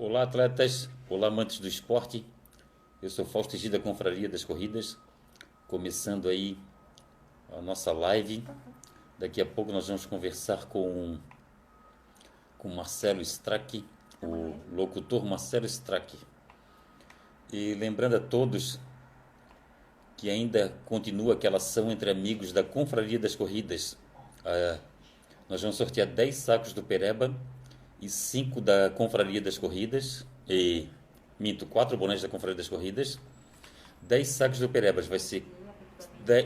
Olá, atletas. Olá, amantes do esporte. Eu sou Fausto da Confraria das Corridas, começando aí a nossa live. Daqui a pouco nós vamos conversar com com Marcelo Strack, o locutor Marcelo Strack. E lembrando a todos que ainda continua aquela ação entre amigos da Confraria das Corridas. Ah, nós vamos sortear 10 sacos do Pereba e 5 da Confraria das Corridas. E, minto, 4 bonés da Confraria das Corridas. 10 sacos do Perebas. Vai ser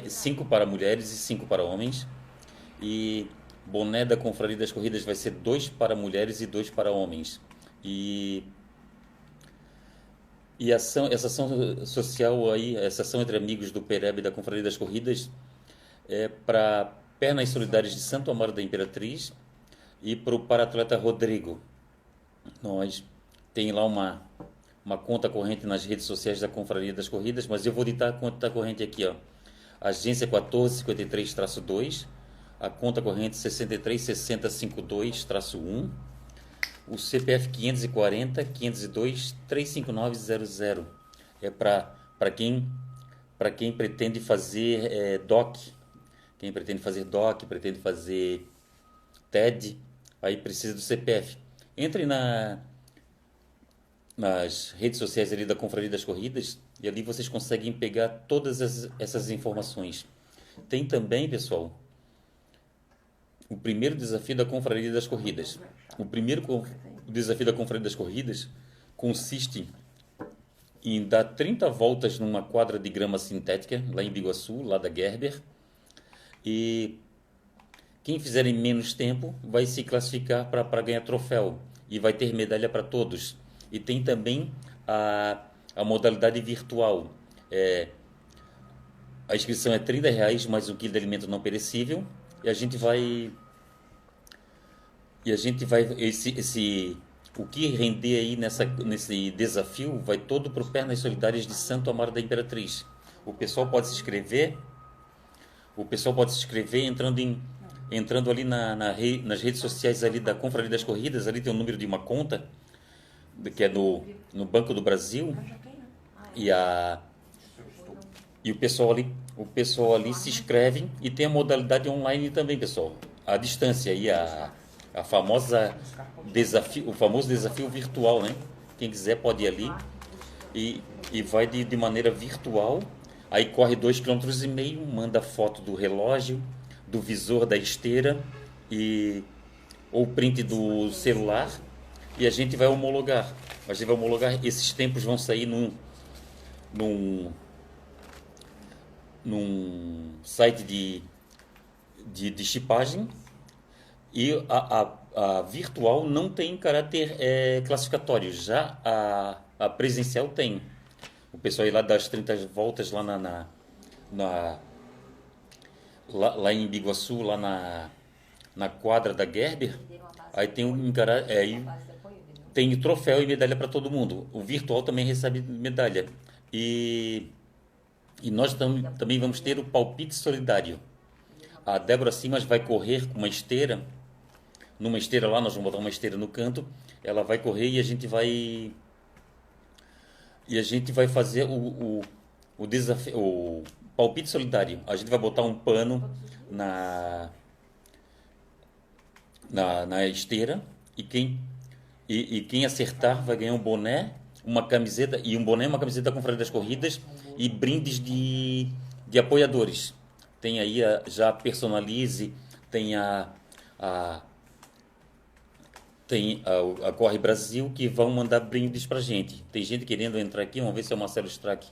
5 para mulheres e 5 para homens. E boné da Confraria das Corridas vai ser 2 para mulheres e 2 para homens. E e ação, essa ação social aí, essa ação entre amigos do Pereba e da Confraria das Corridas é para Pernas Solidárias de Santo Amaro da Imperatriz e para o paratleta Rodrigo. Nós tem lá uma, uma conta corrente nas redes sociais da Confraria das Corridas, mas eu vou ditar a conta corrente aqui, ó. Agência 1453-2, a conta corrente 636052-1, o CPF 540 502 35900. É para quem para quem pretende fazer é, DOC, quem pretende fazer DOC, pretende fazer TED, aí precisa do CPF. Entre na, nas redes sociais ali da Confraria das Corridas e ali vocês conseguem pegar todas as, essas informações. Tem também, pessoal, o primeiro desafio da Confraria das Corridas. O primeiro desafio da Confraria das Corridas consiste em dar 30 voltas numa quadra de grama sintética, lá em Biguaçu, lá da Gerber, e quem fizer em menos tempo vai se classificar para ganhar troféu e vai ter medalha para todos. E tem também a, a modalidade virtual. É, a inscrição é 30 reais mais um quilo de alimento não perecível e a gente vai e a gente vai esse esse o que render aí nessa nesse desafio vai todo para o Pernas Solidárias de Santo Amaro da Imperatriz. O pessoal pode se inscrever. O pessoal pode se inscrever entrando em entrando ali na, na rei, nas redes sociais ali da Confraria das Corridas, ali tem o número de uma conta, que é no, no Banco do Brasil, e, a, e o pessoal ali, o pessoal ali se inscreve e tem a modalidade online também, pessoal. A distância e a, a famosa desafio, o famoso desafio virtual, né? Quem quiser pode ir ali e, e vai de, de maneira virtual. Aí corre dois quilômetros e meio, manda foto do relógio, do visor da esteira e ou print do celular e a gente vai homologar. A gente vai homologar, esses tempos vão sair num, num, num site de, de, de chipagem e a, a, a, virtual não tem caráter é, classificatório, já a, a presencial tem. O pessoal lá das 30 voltas lá na, na, na lá, lá em Biguaçu, lá na, na quadra da Gerber, aí tem um é, tem troféu e medalha para todo mundo. O virtual também recebe medalha. E, e nós tam, também vamos ter o palpite solidário. A Débora Simas vai correr com uma esteira, numa esteira lá, nós vamos botar uma esteira no canto, ela vai correr e a gente vai e a gente vai fazer o, o, o desafio, o, palpite solidário. A gente vai botar um pano na, na, na esteira e quem, e, e, quem acertar vai ganhar um boné, uma camiseta, e um boné, uma camiseta com frente das corridas e brindes de, de apoiadores. Tem aí a, já personalize, tem a, a tem a, a, Corre Brasil que vão mandar brindes pra gente. Tem gente querendo entrar aqui, vamos ver se é o Marcelo Strack.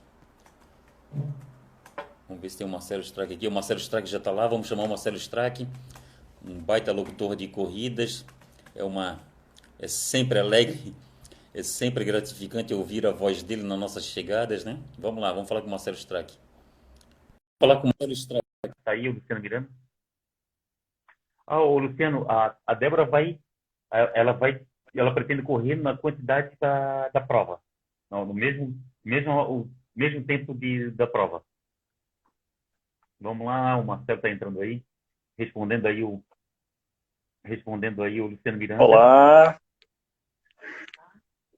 Vamos ver se tem o Marcelo Strack aqui. O Marcelo Strack já está lá. Vamos chamar o Marcelo Strack. Um baita locutor de corridas. É uma é sempre alegre, é sempre gratificante ouvir a voz dele nas nossas chegadas, né? Vamos lá, vamos falar com o Marcelo Strack. Vamos falar com o Marcelo Strack. Está aí o Luciano Miranda? Ah, o Luciano, a, a Débora vai, ela vai, ela pretende correr na quantidade da, da prova, no, no mesmo, mesmo, o mesmo tempo de, da prova. Vamos lá, o Marcelo está entrando aí, respondendo aí o respondendo aí o Luciano Miranda. Olá.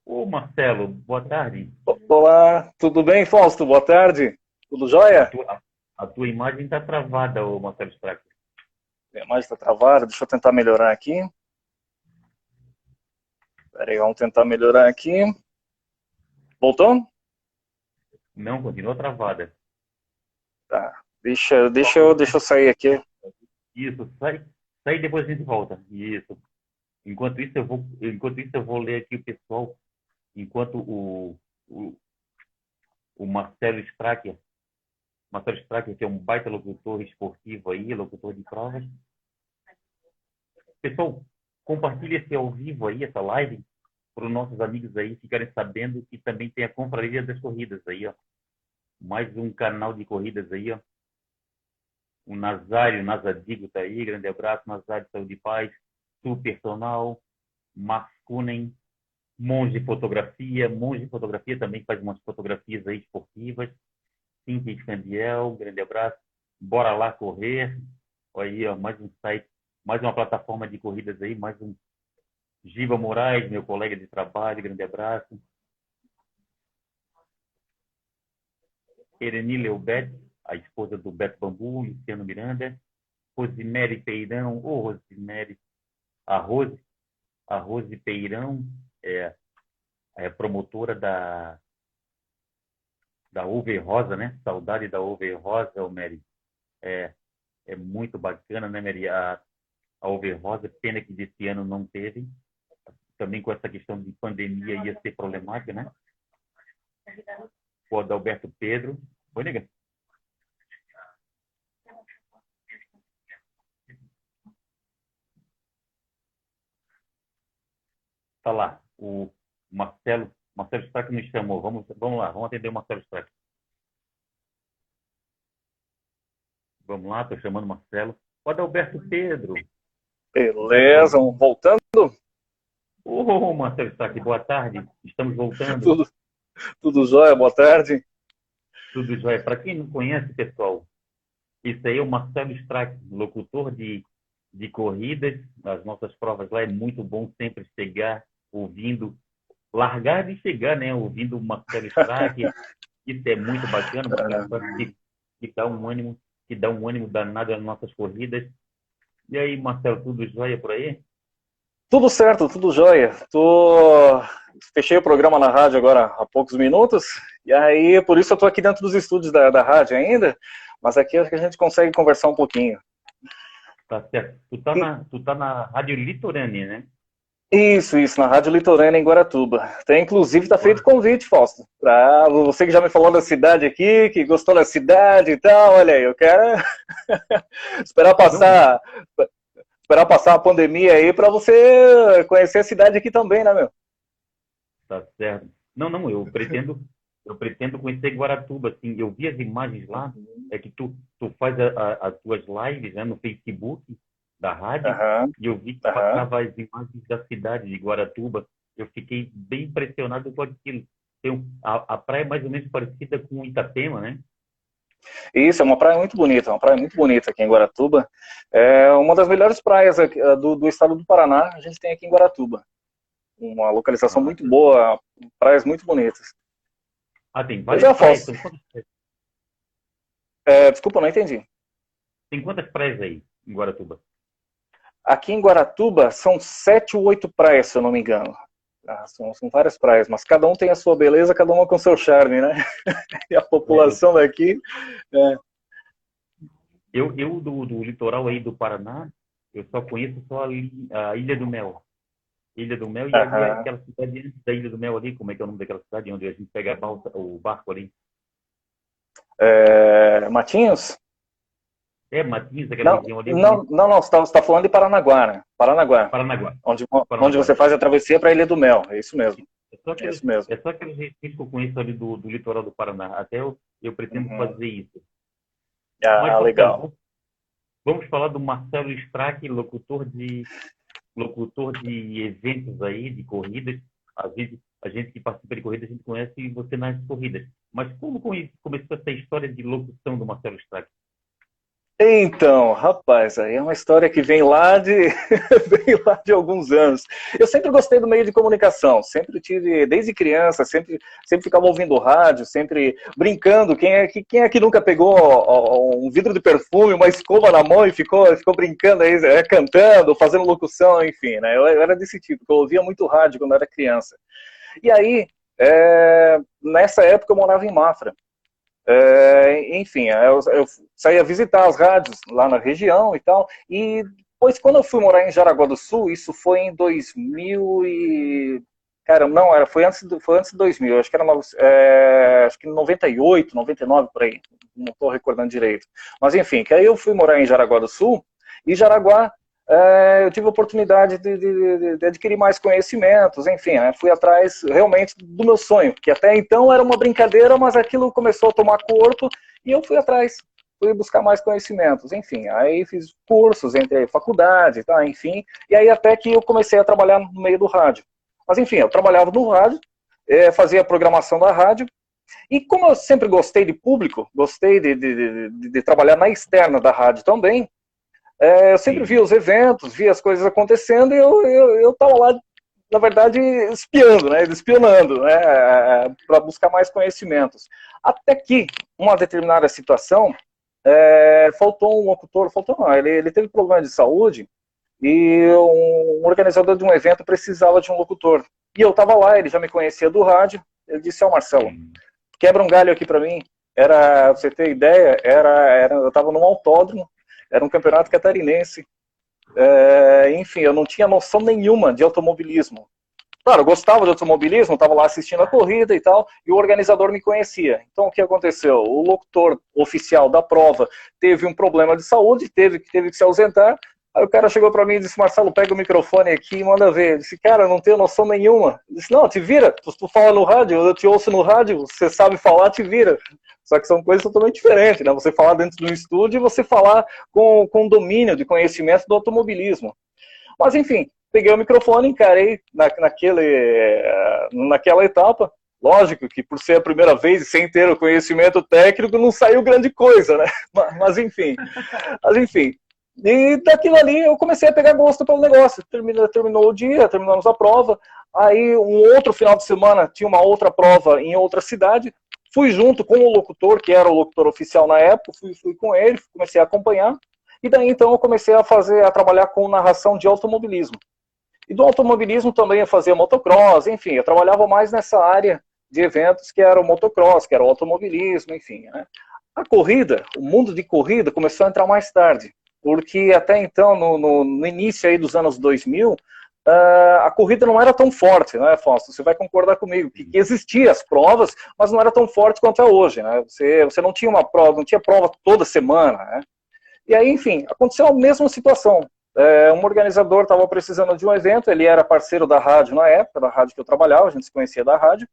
Ô, Marcelo, boa tarde. Olá, tudo bem, Fausto? Boa tarde. Tudo jóia? A tua, a tua imagem está travada, ô Marcelo Strack. A imagem está travada, deixa eu tentar melhorar aqui. Peraí, vamos tentar melhorar aqui. Voltou? Não, continua travada. Tá. Deixa, deixa, eu, deixa eu sair aqui. Isso, sai, sai e depois a gente volta. Isso. Enquanto isso, eu vou, enquanto isso, eu vou ler aqui o pessoal. Enquanto o, o, o Marcelo Stracker, Marcelo Stracker, que é um baita locutor esportivo aí, locutor de provas. Pessoal, compartilhe esse ao vivo aí, essa live, para os nossos amigos aí ficarem sabendo que também tem a Confraria das Corridas aí, ó. Mais um canal de corridas aí, ó. O Nazário, Nazadigo tá aí, grande abraço, Nazário, saúde e paz. Max Kunen, Monge Fotografia, Monge Fotografia também faz umas fotografias aí esportivas. Cíntia Escandiel, grande abraço. Bora lá correr. Olha aí, ó, mais um site, mais uma plataforma de corridas aí, mais um Giva Moraes, meu colega de trabalho, grande abraço. Ereni Leubete, a esposa do Beto Bambu, Luciano Miranda. Rosemary Peirão, ô oh, Rosemary, a Rose, a Rose Peirão é, é promotora da da Over Rosa, né? Saudade da Over Rosa, Mary. É, é muito bacana, né, Mary? A, a Rosa, pena que desse ano não teve. Também com essa questão de pandemia ia ser problemática, né? O Adalberto Pedro. Oi, nega. Tá lá, o Marcelo, Marcelo Strack nos chamou. Vamos, vamos lá, vamos atender o Marcelo Strack. Vamos lá, estou chamando o Marcelo. O Adalberto Pedro. Beleza, voltando? Ô, oh, Marcelo Strack, boa tarde. Estamos voltando. Tudo, tudo jóia, boa tarde. Tudo jóia. Para quem não conhece, pessoal, isso aí é o Marcelo Strack, locutor de, de corridas. As nossas provas lá é muito bom sempre chegar ouvindo, largar de chegar, né? Ouvindo Marcelo Strack. Isso é muito bacana, que, que dá um ânimo, que dá um ânimo danado nas nossas corridas. E aí, Marcelo, tudo jóia por aí? Tudo certo, tudo jóia. Tô... Fechei o programa na rádio agora há poucos minutos, e aí por isso eu tô aqui dentro dos estúdios da, da rádio ainda, mas aqui acho que a gente consegue conversar um pouquinho. Tá certo. Tu tá na, tu tá na Rádio Litorânea, né? Isso, isso, na Rádio Litorânea em Guaratuba. Tem, inclusive, tá feito convite, Fausto. Pra você que já me falou da cidade aqui, que gostou da cidade e tal, olha aí, eu quero esperar passar esperar passar a pandemia aí para você conhecer a cidade aqui também, né, meu? Tá certo. Não, não, eu pretendo eu pretendo conhecer Guaratuba, assim, eu vi as imagens lá, é que tu, tu faz as tuas lives né, no Facebook, da rádio uhum. e eu vi que uhum. passava as imagens da cidade de Guaratuba. Eu fiquei bem impressionado com aquilo. Tem a, a praia é mais ou menos parecida com Itapema, né? Isso, é uma praia muito bonita, uma praia muito bonita aqui em Guaratuba. É uma das melhores praias eh, do, do estado do Paraná, a gente tem aqui em Guaratuba. Uma localização ah, muito boa, praias muito bonitas. Ah, tem várias é praias. É, desculpa, não entendi. Tem quantas praias aí em Guaratuba? Aqui em Guaratuba são sete ou oito praias, se eu não me engano. Ah, são, são, várias praias, mas cada um tem a sua beleza, cada uma com seu charme, né? e a população é. daqui. É. Eu, eu do, do, litoral aí do Paraná, eu só conheço só a, a Ilha do Mel. Ilha do Mel e ali, aquela cidade antes da Ilha do Mel ali, como é que é o nome daquela cidade onde a gente pega a balsa, o barco ali? É, Matinhos? É, Matinhos, aquela não, região ali. Não, não, não, você está tá falando de Paranaguá, né? Paranaguá. Paranaguá. Onde, onde você faz a travessia para a Ilha do Mel, é isso mesmo. É só aquele, é isso mesmo. É só aquele registro que eu conheço ali do, do litoral do Paraná. Até eu, eu pretendo uhum. fazer isso. Ah, Mas, legal. Vamos, vamos falar do Marcelo Strack, locutor de, locutor de eventos aí, de corridas. Às vezes, a gente que participa de corridas, a gente conhece você nas corridas. Mas como começou essa história de locução do Marcelo Strack? Então, rapaz, aí é uma história que vem lá de vem lá de alguns anos. Eu sempre gostei do meio de comunicação, sempre tive, desde criança, sempre, sempre ficava ouvindo rádio, sempre brincando. Quem é, quem é que nunca pegou um vidro de perfume, uma escova na mão e ficou, ficou brincando aí, é, cantando, fazendo locução, enfim, né? Eu era desse tipo, eu ouvia muito rádio quando era criança. E aí, é, nessa época eu morava em Mafra. É, enfim, eu, eu saía visitar as rádios lá na região e tal, e depois quando eu fui morar em Jaraguá do Sul, isso foi em 2000 e... Cara, não, era, foi, antes, foi antes de 2000, acho que era é, acho que 98, 99, por aí, não estou recordando direito. Mas enfim, que aí eu fui morar em Jaraguá do Sul, e Jaraguá é, eu tive a oportunidade de, de, de, adquirir mais conhecimentos, enfim, né, fui atrás realmente do meu sonho, que até então era uma brincadeira, mas aquilo começou a tomar corpo e eu fui atrás, fui buscar mais conhecimentos, enfim, aí fiz cursos, entre faculdade, tá, enfim, e aí até que eu comecei a trabalhar no meio do rádio. Mas enfim, eu trabalhava no rádio, é, fazia a programação da rádio, e como eu sempre gostei de público, gostei de, de, de, de trabalhar na externa da rádio também, é, eu sempre via os eventos, via as coisas acontecendo e eu estava eu, eu lá, na verdade, espiando, né, espionando, né, para buscar mais conhecimentos. Até que, uma determinada situação, é, faltou um locutor, faltou não, ele, ele teve problema de saúde e um organizador de um evento precisava de um locutor. E eu estava lá, ele já me conhecia do rádio, ele disse, ó oh, Marcelo, quebra um galho aqui para mim. Era, pra você ter ideia, era, era eu estava num autódromo, era um campeonato catarinense. É, enfim, eu não tinha noção nenhuma de automobilismo. Claro, eu gostava de automobilismo, estava lá assistindo a corrida e tal, e o organizador me conhecia. Então, o que aconteceu? O locutor oficial da prova teve um problema de saúde, teve, teve que se ausentar. Aí o cara chegou para mim e disse: Marcelo, pega o microfone aqui e manda ver. Eu disse: Cara, não tenho noção nenhuma. Eu disse: Não, te vira. Tu, fala no rádio, eu te ouço no rádio, você sabe falar, te vira. Só que são coisas totalmente diferentes, né? Você falar dentro de um estúdio e você falar com, com domínio de conhecimento do automobilismo. Mas, enfim, peguei o microfone, encarei na, naquele, naquela etapa. Lógico que por ser a primeira vez e sem ter o conhecimento técnico, não saiu grande coisa, né? Mas, mas enfim, mas enfim. E daquilo ali eu comecei a pegar gosto pelo negócio. Terminou, terminou o dia, terminamos a prova. Aí um outro final de semana tinha uma outra prova em outra cidade. Fui junto com o locutor, que era o locutor oficial na época, fui, fui com ele, comecei a acompanhar. E daí então eu comecei a fazer, a trabalhar com narração de automobilismo. E do automobilismo também eu fazia motocross, enfim, eu trabalhava mais nessa área de eventos que era o motocross, que era o automobilismo, enfim. Né? A corrida, o mundo de corrida começou a entrar mais tarde, porque até então, no, no, no início aí dos anos 2000, uh, a corrida não era tão forte, né, Fausto? Você vai concordar comigo, que, que existiam as provas, mas não era tão forte quanto é hoje, né? Você, você não tinha uma prova, não tinha prova toda semana, né? E aí, enfim, aconteceu a mesma situação. É, um organizador estava precisando de um evento, ele era parceiro da rádio na época, da rádio que eu trabalhava, a gente se conhecia da rádio,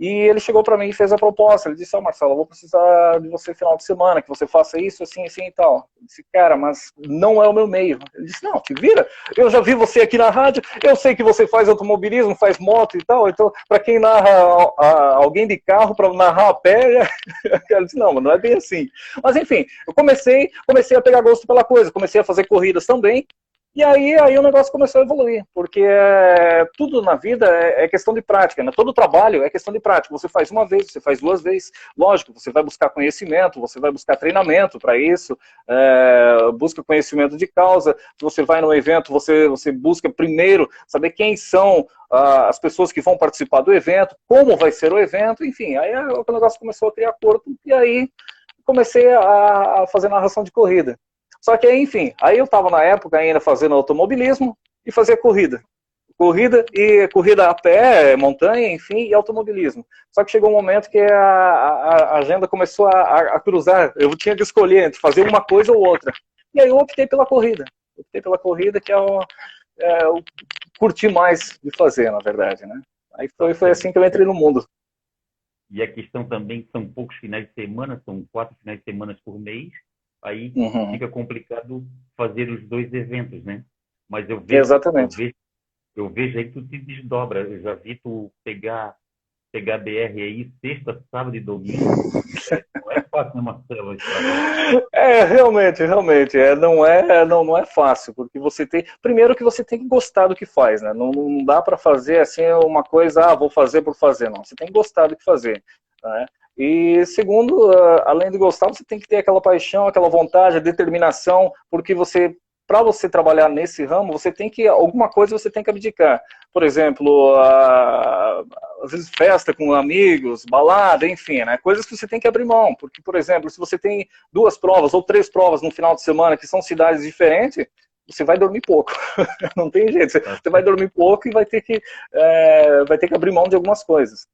e ele chegou para mim e fez a proposta. Ele disse: Ó, oh, Marcelo, eu vou precisar de você final de semana, que você faça isso, assim, assim e tal. Eu disse: Cara, mas não é o meu meio. Ele disse: Não, te vira. Eu já vi você aqui na rádio, eu sei que você faz automobilismo, faz moto e tal. Então, para quem narra alguém de carro, para narrar a pé, ele disse: Não, não é bem assim. Mas enfim, eu comecei, comecei a pegar gosto pela coisa, comecei a fazer corridas também. E aí, aí o negócio começou a evoluir, porque é, tudo na vida é, é, questão de prática, né? Todo trabalho é questão de prática. Você faz uma vez, você faz duas vezes, lógico, você vai buscar conhecimento, você vai buscar treinamento para isso, é, busca conhecimento de causa. Você vai no evento, você, você busca primeiro saber quem são ah, as pessoas que vão participar do evento, como vai ser o evento, enfim. Aí é, o negócio começou a criar corpo, e aí comecei a, a fazer narração de corrida. Só que, enfim, aí eu estava na época ainda fazendo automobilismo e fazia corrida. Corrida e corrida a pé, montanha, enfim, e automobilismo. Só que chegou um momento que a, a, a agenda começou a, a, cruzar. Eu tinha que escolher entre fazer uma coisa ou outra. E aí eu optei pela corrida. Optei pela corrida, que é o, é, eu curti mais de fazer, na verdade, né? Aí foi, foi assim que eu entrei no mundo. E a questão também são poucos finais de semana, são quatro finais de semana por mês, aí uhum. fica complicado fazer os dois eventos, né? Mas eu vejo, Exatamente. Eu vejo, eu vejo aí que tu te desdobra. Eu já vi tu pegar, pegar BR aí sexta, sábado e domingo. Não é fácil né, Marcelo? É, realmente, realmente. É, não, é, não, não é fácil, porque você tem. Primeiro que você tem que gostar do que faz, né? Não, não dá para fazer assim uma coisa, ah, vou fazer por fazer, não. Você tem que gostar do que fazer. Né? E segundo, ah, além de gostar, você tem que ter aquela paixão, aquela vontade, a determinação, porque você para você trabalhar nesse ramo, você tem que, alguma coisa você tem que abdicar. Por exemplo, a, às vezes festa com amigos, balada, enfim, né? Coisas que você tem que abrir mão. Porque, por exemplo, se você tem duas provas ou três provas no final de semana que são cidades diferentes, você vai dormir pouco. Não tem jeito. Você, você, vai dormir pouco e vai ter que, é, vai ter que abrir mão de algumas coisas.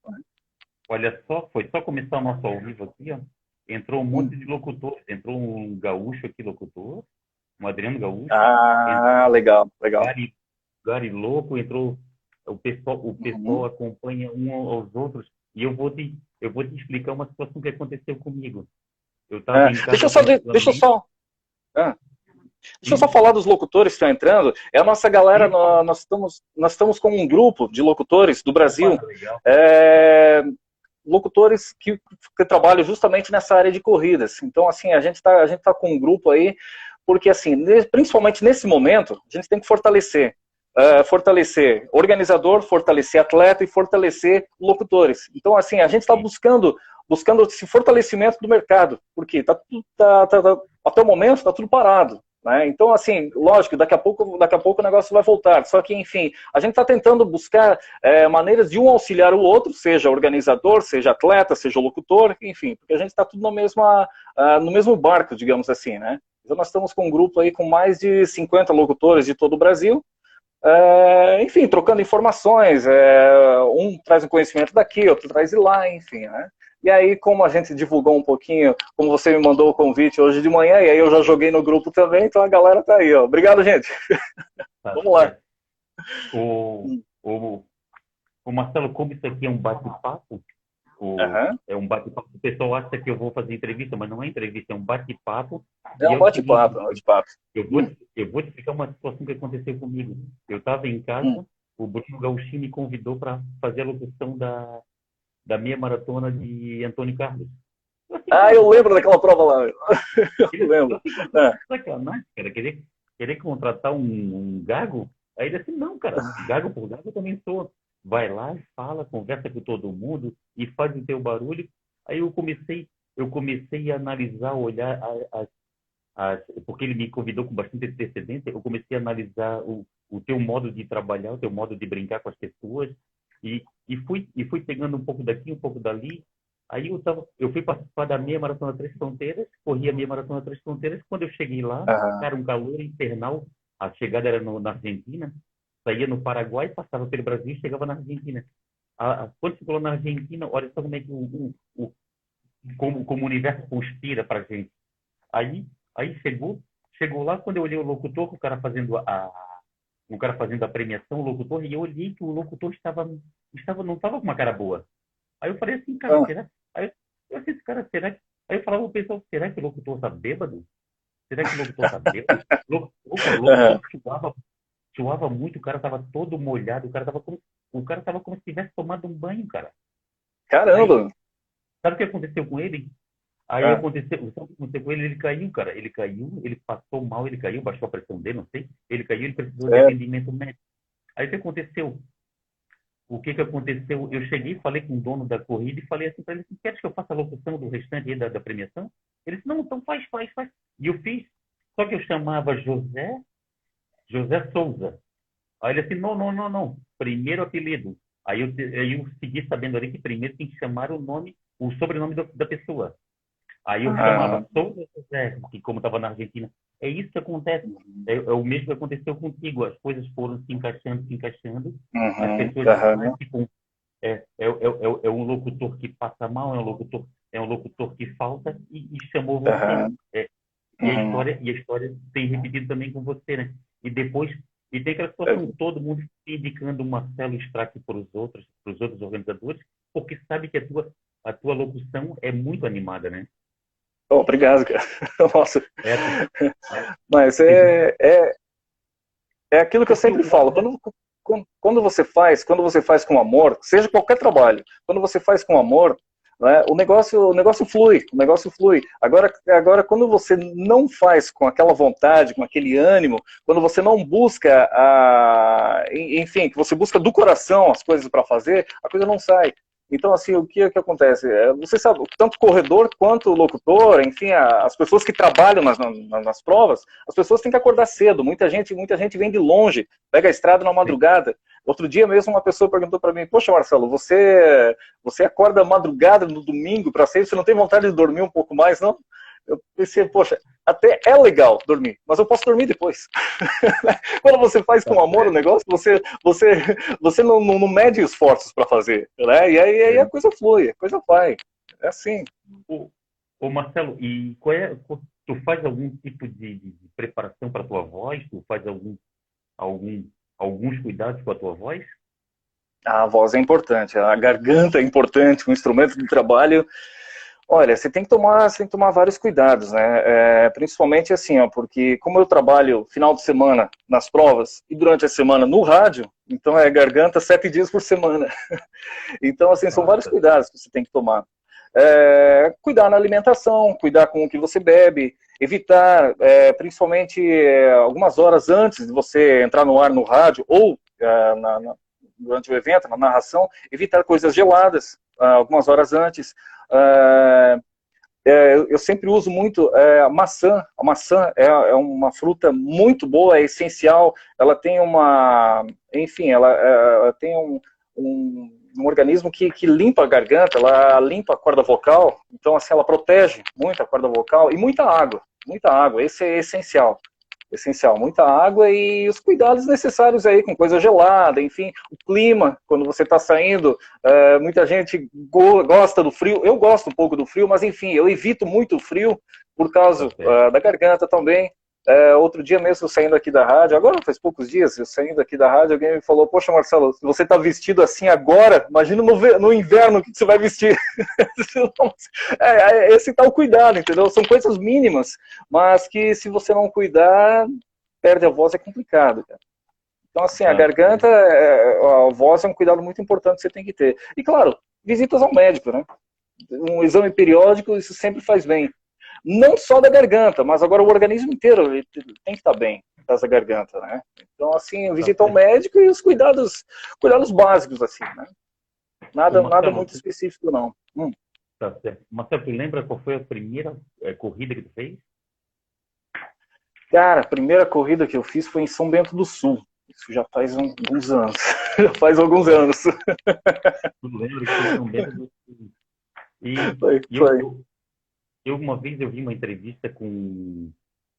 Olha só, foi só começar o nosso ao vivo aqui, ó. Entrou um monte de locutores. Entrou um gaúcho aqui, locutor um Adriano Gaúcho. Ah, entrou, legal, legal. Gary, Gary Louco entrou, o pessoal, o pessoal uhum. acompanha um aos outros, e eu vou te, eu vou te explicar uma situação que aconteceu comigo. Eu tava é, deixa eu só, deixa eu só, ah, deixa eu só falar dos locutores que estão entrando. É a nossa galera, nós, nós, estamos, nós estamos com um grupo de locutores do Brasil. É, locutores que, que, trabalham justamente nessa área de corridas. Então, assim, a gente está tá com um grupo aí porque assim, principalmente nesse momento, a gente tem que fortalecer, uh, fortalecer organizador, fortalecer atleta e fortalecer locutores. Então assim, a gente está buscando buscando esse fortalecimento do mercado, porque tá, tá, tá, tá até o momento está tudo parado. Né? Então, assim, lógico, daqui a, pouco, daqui a pouco o negócio vai voltar. Só que, enfim, a gente está tentando buscar é, maneiras de um auxiliar o outro, seja organizador, seja atleta, seja locutor, enfim, porque a gente está tudo no mesmo, uh, no mesmo barco, digamos assim, né? Então nós estamos com um grupo aí com mais de 50 locutores de todo o Brasil, é, enfim, trocando informações, é, um traz um conhecimento daqui, outro traz de lá, enfim, né? E aí, como a gente divulgou um pouquinho, como você me mandou o convite hoje de manhã, e aí eu já joguei no grupo também, então a galera tá aí, ó. Obrigado, gente. Tá Vamos lá. O, o, o Marcelo, como isso aqui é um bate-papo, uhum. É um bate-papo. O pessoal acha que eu vou fazer entrevista, mas não é entrevista, é um bate-papo. É um bate-papo, é um bate-papo. Eu vou, eu vou te explicar uma situação que aconteceu comigo. Eu estava em casa, hum. o Bruno Gauchinho me convidou para fazer a locução da, da meia maratona de Antônio Carlos. ah, eu lembro daquela prova lá. eu lembro. É. Sacanagem, cara. Querer, querer contratar um, um gago? Aí ele disse, não, cara, gago por gago eu também sou vai lá, fala, conversa com todo mundo e faz o teu barulho. Aí eu comecei, eu comecei a analisar, olhar as, porque ele me convidou com bastante antecedência, eu comecei a analisar o, o teu modo de trabalhar, o teu modo de brincar com as pessoas e, e fui e fui pegando um pouco daqui, um pouco dali. Aí eu tava, eu fui participar da meia maratona Três Fronteiras, corri a meia maratona Três Fronteiras. Quando eu cheguei lá, uhum. era um calor infernal. A chegada era no, na Argentina saía no Paraguai, passava pelo Brasil e chegava na Argentina. A, a, quando chegou na Argentina, olha só como é que o, o, o como, como o universo conspira para gente. Aí, aí chegou, chegou lá quando eu olhei o locutor, o cara fazendo a o cara fazendo a premiação, o locutor, e eu olhei que o locutor estava, estava não estava com uma cara boa. Aí eu falei assim, cara, ah. será? Aí eu disse, cara, será que... Aí eu falava o pessoal, será que o locutor está bêbado? Será que o locutor está bêbado? o locutor, o locutor suava muito, o cara tava todo molhado, o cara tava como, o cara tava como se tivesse tomado um banho, cara. Caramba! Aí, sabe o que aconteceu com ele? Aí ah. aconteceu, sabe o que aconteceu com ele? Ele caiu, cara. Ele caiu, ele passou mal, ele caiu, baixou a pressão dele, não sei. Ele caiu, ele precisou é. de atendimento médico. Aí o que aconteceu? O que que aconteceu? Eu cheguei, falei com o dono da corrida e falei assim para ele, assim, quer que eu faça a locução do restante da, da premiação? Ele disse, não, então faz, faz, faz. E eu fiz. Só que eu chamava José José Souza. Aí ele assim, não, não, não, não. Primeiro apelido. Aí eu, aí eu segui sabendo ali que primeiro tem que chamar o nome, o sobrenome da, da pessoa. Aí eu ah. chamava Souza José, que como estava na Argentina. É isso que acontece. É, é, o mesmo que aconteceu contigo. As coisas foram se encaixando, se encaixando. Uhum. As pessoas uhum. ficam, é, é, é, é, um locutor que passa mal, é um locutor, é um locutor que falta e, e chamou você. Uhum. É, e, a história, e a história tem repetido também com você, né? e depois e tem aquela situação é. todo mundo indicando uma célula extraque para os outros, para os outros organizadores, porque sabe que a tua a tua locução é muito animada, né? Oh, obrigado, cara. Nossa. É, Mas é, é, é aquilo que eu sempre falo. Quando, quando você faz, quando você faz com amor, seja qualquer trabalho, quando você faz com amor, Né? O, negócio, o negócio flui, o negócio flui. Agora, agora, quando você não faz com aquela vontade, com aquele ânimo, quando você não busca, a, enfim, que você busca do coração as coisas para fazer, a coisa não sai. Então, assim, o que, que acontece? É, você sabe, tanto corredor quanto locutor, enfim, as pessoas que trabalham nas, nas, nas, provas, as pessoas têm que acordar cedo. Muita gente, muita gente vem de longe, pega a estrada na madrugada. Outro dia mesmo uma pessoa perguntou para mim: Poxa, Marcelo, você você acorda madrugada no domingo para sair? Você não tem vontade de dormir um pouco mais, não? eu pensei, poxa, até é legal dormir, mas eu posso dormir depois. Quando você faz com amor o negócio, você, você, você não, não, mede esforços para fazer, né? E aí, aí, a coisa flui, a coisa vai. É assim. Ô, ô Marcelo, e qual é, tu faz algum tipo de, de preparação para a tua voz? Tu faz algum, algum, alguns cuidados com a tua voz? A voz é importante, a garganta é importante, o instrumento de trabalho Olha, você tem que tomar, tem que tomar vários cuidados, né? É, principalmente assim, ó, porque como eu trabalho final de semana nas provas e durante a semana no rádio, então é garganta sete dias por semana. então, assim, são vários cuidados que você tem que tomar. É, cuidar na alimentação, cuidar com o que você bebe, evitar, é, principalmente é, algumas horas antes de você entrar no ar no rádio ou é, na, na, durante o evento, na narração, evitar coisas geladas, algumas horas antes. É, é, eu sempre uso muito é, a maçã. A maçã é, é, uma fruta muito boa, é essencial. Ela tem uma, enfim, ela, é, ela tem um, um, um, organismo que, que limpa a garganta, ela limpa a corda vocal. Então, assim, ela protege muito a corda vocal e muita água, muita água. Esse é essencial essencial, muita água e os cuidados necessários aí, com coisa gelada, enfim, o clima, quando você está saindo, é, muita gente go gosta do frio, eu gosto um pouco do frio, mas enfim, eu evito muito o frio por causa uh, da garganta também, é, outro dia mesmo, saindo aqui da rádio, agora faz poucos dias, eu saindo aqui da rádio, alguém me falou, poxa Marcelo, se você está vestido assim agora, imagina no, no inverno o que você vai vestir. é, é, esse tal cuidado, entendeu? São coisas mínimas, mas que se você não cuidar, perde a voz, é complicado, cara. Então, assim, a garganta, é, a voz é um cuidado muito importante que você tem que ter. E, claro, visitas ao médico, né? Um exame periódico, isso sempre faz bem não só da garganta, mas agora o organismo inteiro tem que estar bem dessa garganta, né? Então, assim, visita ao médico e os cuidados, cuidados básicos, assim, né? Nada, Marcelo, nada muito específico, não. Hum. Tá certo. Marcelo, tu lembra qual foi a primeira é, corrida que tu fez? Cara, a primeira corrida que eu fiz foi em São Bento do Sul. Isso já faz alguns anos. já faz alguns anos. Tu lembra que foi São Bento do Sul? E, foi, e foi. Eu, eu, uma vez eu vi uma entrevista com,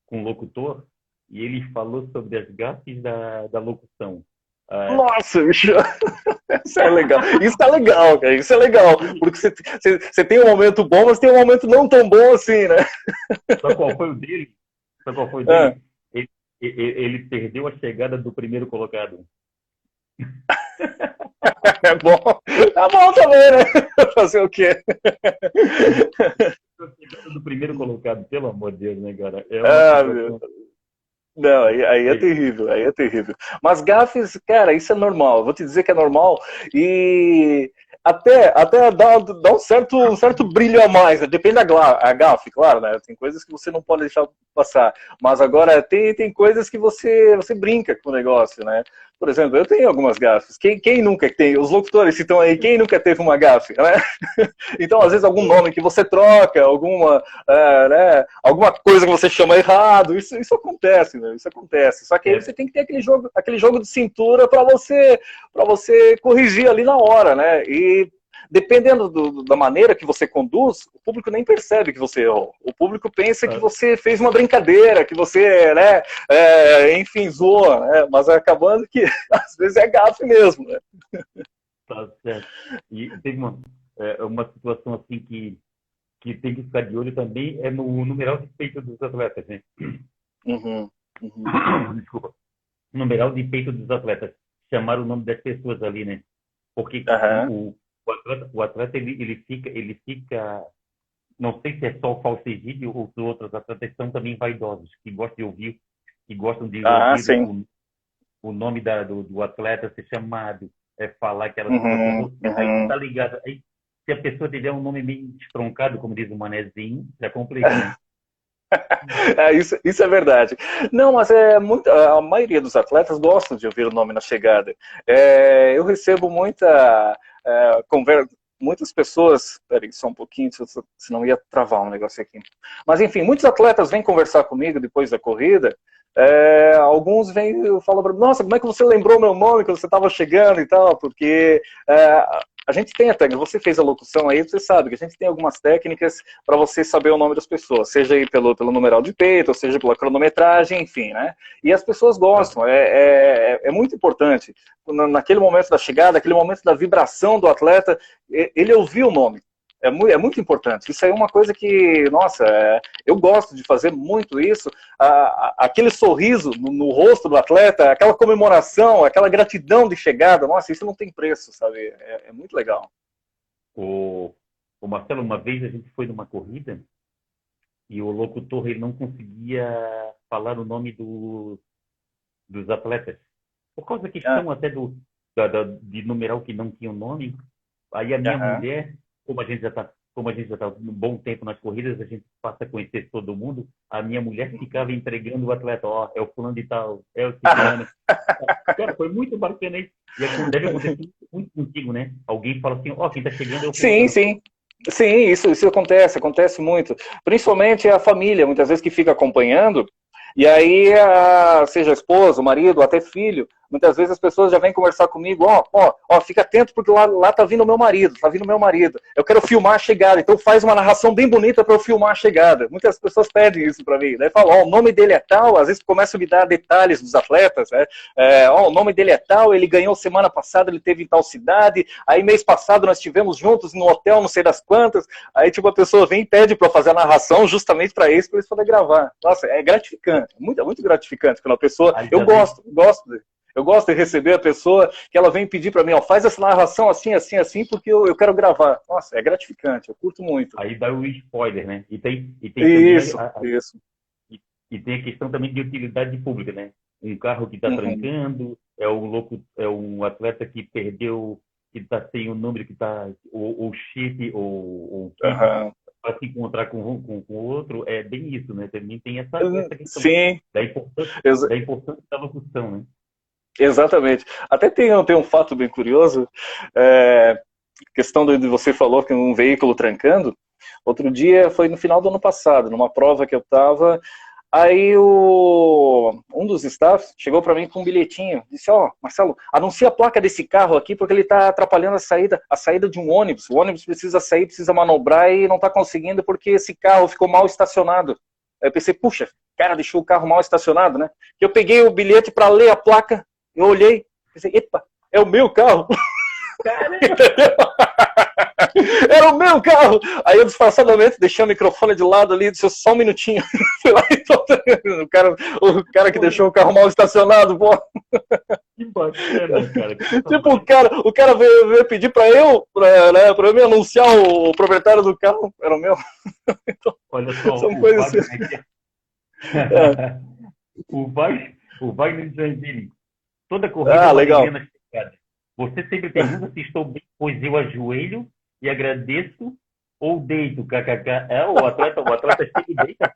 com um locutor e ele falou sobre as gafes da, da locução. Ah, Nossa, bicho! Isso é legal. Isso é legal, cara. Isso é legal. Porque você, você, você, tem um momento bom, mas tem um momento não tão bom assim, né? Sabe qual foi o dele? Sabe qual foi o dele? Ele, ele, ele perdeu a chegada do primeiro colocado. É bom. Tá bom também, né? Fazer o quê? Do primeiro colocado, pelo amor de Deus, né, cara? É ah, meu. Não, aí, aí, é terrível, aí é terrível. Mas gafes, cara, isso é normal. Vou te dizer que é normal e até, até dá, dá um, certo, um certo brilho a mais. Né? Depende da a gafe, claro, né? Tem coisas que você não pode deixar passar. Mas agora tem, tem coisas que você, você brinca com o negócio, né? Por exemplo, eu tenho algumas gafes. Quem, quem nunca tem? Os locutores que estão aí, quem nunca teve uma gafe? Né? Então, às vezes, algum nome que você troca, alguma, é, né, alguma coisa que você chama errado, isso, isso acontece, né? Isso acontece. Só que aí é. você tem que ter aquele jogo, aquele jogo de cintura para você, você corrigir ali na hora, né? E dependendo do, da maneira que você conduz, o público nem percebe que você errou. O público pensa é. que você fez uma brincadeira, que você, né, é, enfim, zoa, né? mas acabando que às vezes é gafe mesmo. Né? Tá certo. E teve uma, é, uma situação assim que, que tem que ficar de olho também, é no numeral de peito dos atletas, né? Uhum, uhum. Desculpa. Numeral de peito dos atletas. Chamar o nome das pessoas ali, né? Porque uhum. o, o atleta, o atleta ele, ele fica, ele fica, não sei se é só o falsegídio ou se outros atletas são também vaidosos, que gostam de ouvir, que gostam de ah, ouvir o, o, nome da, do, do, atleta ser chamado, é falar que ela uhum, uhum. aí tá ligado, aí se a pessoa tiver um nome meio estroncado, como diz o Manezinho, já complica. Né? é, isso, isso é verdade. Não, mas é muito, a maioria dos atletas gostam de ouvir o nome na chegada. É, eu recebo muita é, conversa, muitas pessoas. Peraí, só um pouquinho, senão ia travar um negócio aqui. Mas enfim, muitos atletas vêm conversar comigo depois da corrida. É, alguns vêm e falam para mim, nossa, como é que você lembrou meu nome quando você estava chegando e tal? Porque é, a gente tem a técnica, você fez a locução aí, você sabe que a gente tem algumas técnicas para você saber o nome das pessoas, seja aí pelo, pelo numeral de peito, seja pela cronometragem, enfim, né? E as pessoas gostam, é, é, é muito importante. Naquele momento da chegada, aquele momento da vibração do atleta, ele ouviu o nome. É muito, é muito importante. Isso é uma coisa que, nossa, é, eu gosto de fazer muito isso. A, a, aquele sorriso no, no, rosto do atleta, aquela comemoração, aquela gratidão de chegada, nossa, isso não tem preço, sabe? É, é muito legal. O, o, Marcelo, uma vez a gente foi numa corrida e o locutor ele não conseguia falar o nome do, dos atletas. Por causa da questão ah. até do, da, da, de numeral que não tinha o nome. Aí a minha uhum. mulher como a gente já está como a gente já está um bom tempo nas corridas, a gente passa a conhecer todo mundo. A minha mulher ficava entregando o atleta, ó, oh, é o fulano de tal, é o ciclano. Cara, foi muito bacana isso. E deve acontecer muito contigo, né? Alguém fala assim, ó, oh, quem está chegando é o Sim, sim. Sim, isso, isso acontece, acontece muito. Principalmente a família, muitas vezes que fica acompanhando, e aí, seja esposa, marido, até filho, Muitas vezes as pessoas já vêm conversar comigo, ó, ó, ó, fica atento porque lá, lá tá vindo o meu marido, tá vindo o meu marido. Eu quero filmar a chegada, então faz uma narração bem bonita para eu filmar a chegada. Muitas pessoas pedem isso para mim. Daí falam, ó, o nome dele é tal, às vezes começam a me dar detalhes dos atletas, né? É, ó, o nome dele é tal, ele ganhou semana passada, ele teve em tal cidade, aí mês passado nós estivemos juntos no hotel, não sei das quantas. Aí, tipo, a pessoa vem e pede para fazer a narração justamente para isso, para eles poderem gravar. Nossa, é gratificante, muito, muito gratificante quando a pessoa. eu gosto, gosto. Eu gosto de receber a pessoa que ela vem pedir para mim, ó, faz essa narração assim, assim, assim, porque eu, eu quero gravar. Nossa, é gratificante, eu curto muito. Aí dá o spoiler, né? E tem, e tem isso, a, a, isso. E, e, tem a questão também de utilidade pública, né? Um carro que está uhum. trancando, é um louco, é um atleta que perdeu, que está sem o número que está, o, o chip, ou, ou uhum para se encontrar com, com, com outro, é bem isso, né? Também tem essa, essa questão Sim. Da, importância, da importância da locução, né? Exatamente. Até tem, tem um fato bem curioso, é, questão de você falou que um veículo trancando. Outro dia foi no final do ano passado, numa prova que eu estava. Aí o, um dos staffs chegou para mim com um bilhetinho, disse: ó, oh, Marcelo, anuncia a placa desse carro aqui porque ele está atrapalhando a saída, a saída de um ônibus. O ônibus precisa sair, precisa manobrar e não está conseguindo porque esse carro ficou mal estacionado. Aí eu pensei, puxa, cara, deixou o carro mal estacionado, né? Eu peguei o bilhete para ler a placa, eu olhei, pensei, epa, é o meu carro. Era o meu carro! Aí eu disfarçadamente deixei o microfone de lado ali, disse só um minutinho. o, cara, o cara que deixou o carro mal estacionado, pô. Que bacana, cara. tipo, o cara, o cara veio, veio pedir pra eu, pra, né, pra eu me anunciar o, proprietário do carro, era o meu. Então, Olha só, são coisas assim. É. O Wagner, o Wagner Joinville Toda corrida ah, legal. Você sempre pergunta se estou bem, pois eu ajoelho e agradeço ou deito, kkk. É, o atleta, o atleta chega e deita.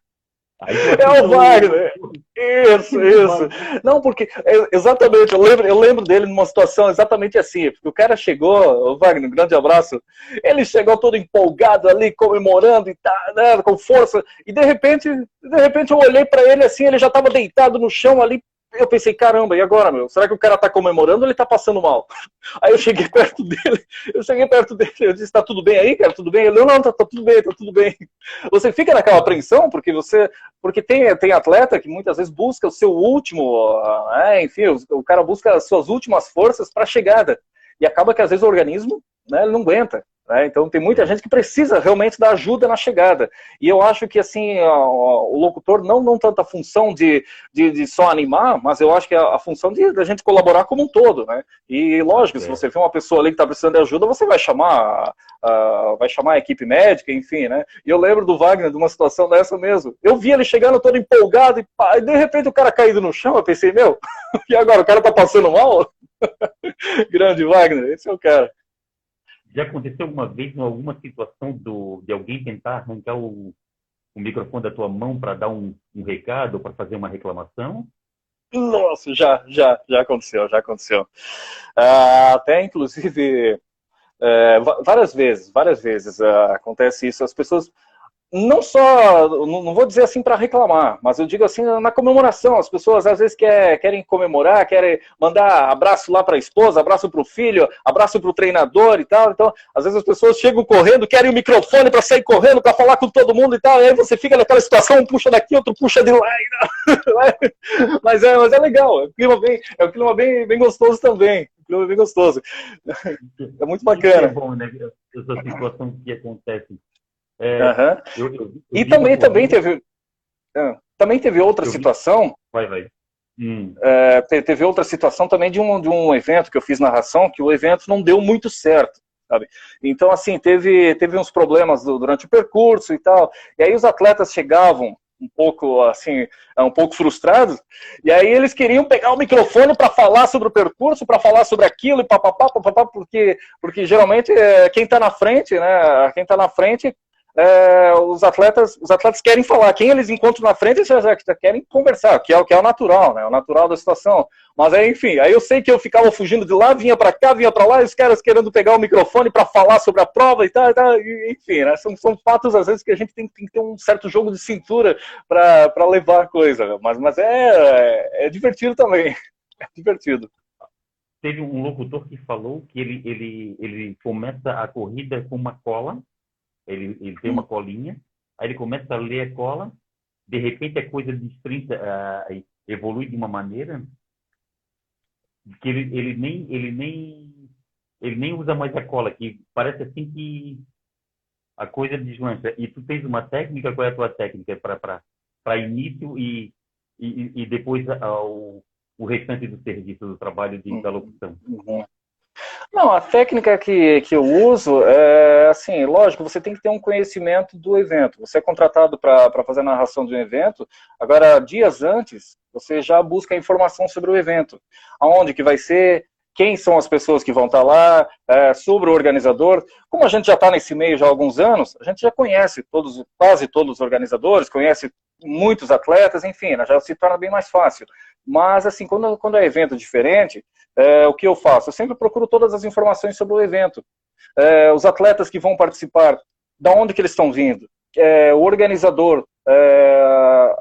É o Wagner. Isso, isso. Não, porque é, exatamente, eu lembro, eu lembro dele numa situação exatamente assim. Porque o cara chegou, o Wagner, um grande abraço. Ele chegou todo empolgado ali, comemorando e tá, né, com força. E de repente, de repente eu olhei para ele assim, ele já estava deitado no chão ali, eu pensei, caramba, e agora, meu? Será que o cara tá comemorando ou ele tá passando mal? Aí eu cheguei perto dele, eu cheguei perto dele, eu disse, tá tudo bem aí, cara? Tudo bem? Ele, não, não, tá, tá tudo bem, tá tudo bem. Você fica naquela apreensão, porque você, porque tem, tem atleta que muitas vezes busca o seu último, é, enfim, o, o, cara busca as suas últimas forças para chegada. E acaba que às vezes o organismo, né, ele não aguenta. Né? Então tem muita gente que precisa realmente da ajuda na chegada. E eu acho que assim o locutor não não tanta função de, de, de, só animar, mas eu acho que a, a função de a gente colaborar como um todo, né? E lógico, é. se você vê uma pessoa ali que está precisando de ajuda, você vai chamar a, vai chamar a equipe médica, enfim, né? E eu lembro do Wagner de uma situação dessa mesmo. Eu vi ele chegando todo empolgado e, pá, e de repente o cara caído no chão. Eu pensei, meu, e agora o cara tá passando mal? Grande Wagner, esse é o cara. Já aconteceu alguma vez em alguma situação do, de alguém tentar arrancar o, o microfone da tua mão para dar um, um recado, para fazer uma reclamação? Nossa, já, já, já aconteceu, já aconteceu. Uh, até, inclusive, uh, várias vezes, várias vezes uh, acontece isso. As pessoas não só, não vou dizer assim para reclamar, mas eu digo assim na comemoração. As pessoas às vezes quer, querem comemorar, querem mandar abraço lá para a esposa, abraço para o filho, abraço para o treinador e tal. Então, às vezes as pessoas chegam correndo, querem o microfone para sair correndo, para falar com todo mundo e tal. E aí você fica naquela situação, um puxa daqui, outro puxa de lá. mas, é, mas é legal, é um clima bem, é um clima bem, bem gostoso também. Clima bem gostoso. É muito bacana. É bom, né? Essa situação que acontece é, uhum. eu, eu, eu e também, também teve. Uh, também teve outra situação. Vai, vai. Hum. É, teve outra situação também de um, de um evento que eu fiz narração, que o evento não deu muito certo. Sabe? Então, assim, teve, teve uns problemas do, durante o percurso e tal. E aí os atletas chegavam um pouco assim, um pouco frustrados, e aí eles queriam pegar o microfone para falar sobre o percurso, para falar sobre aquilo e papapá, papapá, porque porque geralmente é, quem está na frente, né, quem está na frente é, os atletas os atletas querem falar, quem eles encontram na frente, eles já, querem conversar, que é o que é o natural, né? O natural da situação. Mas aí, enfim, aí eu sei que eu ficava fugindo de lá, vinha para cá, vinha para lá, e os caras querendo pegar o microfone para falar sobre a prova e tal, e tal e, enfim, né? São, são fatos às vezes que a gente tem, tem que ter um certo jogo de cintura para levar a coisa, mas, mas é, é divertido também, é divertido teve um locutor que falou que ele, ele, ele começa a corrida com uma cola ele, ele tem uma colinha, aí ele começa a ler a cola, de repente a coisa destrinta, uh, evolui de uma maneira que ele, ele nem ele nem ele nem usa mais a cola, que parece assim que a coisa deslancha. E tu tens uma técnica, qual é a tua técnica para início e, e, e depois ao, o restante do serviço, do trabalho de, da locução? Uhum. Não, a técnica que, que eu uso é assim, lógico, você tem que ter um conhecimento do evento. Você é contratado para fazer a narração de um evento, agora, dias antes, você já busca informação sobre o evento. Aonde que vai ser, quem são as pessoas que vão estar lá, é, sobre o organizador. Como a gente já está nesse meio já há alguns anos, a gente já conhece todos, quase todos os organizadores, conhece muitos atletas, enfim, né, já se torna bem mais fácil. Mas, assim, quando, quando é evento diferente, é, o que eu faço? Eu sempre procuro todas as informações sobre o evento. É, os atletas que vão participar, da onde que eles estão vindo, é, o organizador, é,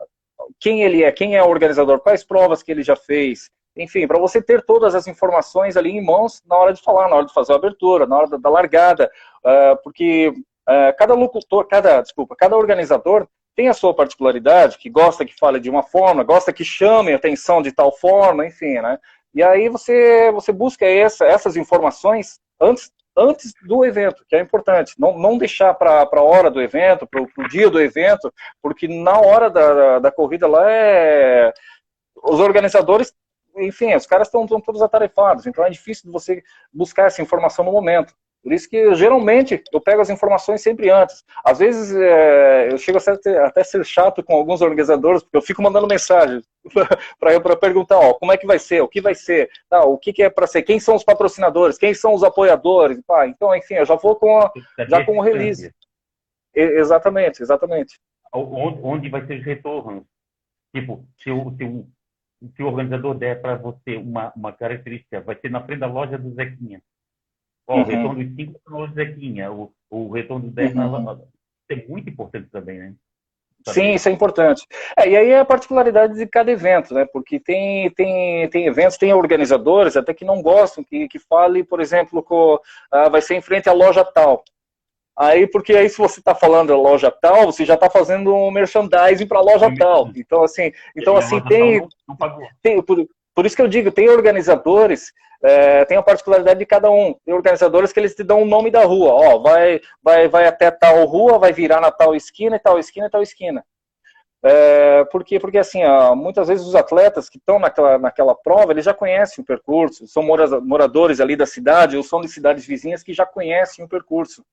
quem ele é, quem é o organizador, quais provas que ele já fez, enfim, para você ter todas as informações ali em mãos na hora de falar, na hora de fazer a abertura, na hora da, da largada, uh, porque uh, cada locutor, cada, desculpa, cada organizador tem a sua particularidade, que gosta que fale de uma forma, gosta que chame a atenção de tal forma, enfim, né? E aí você, você busca essa, essas informações antes, antes do evento, que é importante. Não, não deixar para a hora do evento, para o dia do evento, porque na hora da, da, da corrida lá é. Os organizadores enfim, os caras estão todos atarefados, então é difícil você buscar essa informação no momento. Por isso que, geralmente, eu pego as informações sempre antes. Às vezes, é, eu chego a ser, até ser chato com alguns organizadores, porque eu fico mandando mensagem para perguntar, ó, como é que vai ser, o que vai ser, tá, o que, que é para ser, quem são os patrocinadores, quem são os apoiadores, pá. Então, enfim, eu já vou com, a, já com o release. E, exatamente, exatamente. Onde, onde vai ser os retornos? Tipo, se o, se o, se o organizador der para você uma, uma característica, vai ser na frente da loja do Zequinha Ó, uhum. O retorno dos 5 na loja Zequinha, o, o retorno dos 10 uhum. na é muito importante também, né? Sim, isso é importante. É, e aí é a particularidade de cada evento, né? Porque tem, tem, tem eventos, tem organizadores até que não gostam que, que fale, por exemplo, com, ah, vai ser em frente à loja tal. Aí, porque aí se você está falando loja tal, você já está fazendo um merchandising para a loja tal. Então, assim, então, assim tem, tem por, isso que eu digo, tem organizadores é, tem a particularidade de cada um. Tem organizadores que eles te dão o nome da rua. Ó, vai, vai, vai até tal rua, vai virar na tal esquina, e tal esquina, e tal esquina. É, porque, porque assim, ó, muitas vezes os atletas que estão naquela, naquela prova, eles já conhecem o percurso, são moradores ali da cidade, ou são de cidades vizinhas que já conhecem o percurso.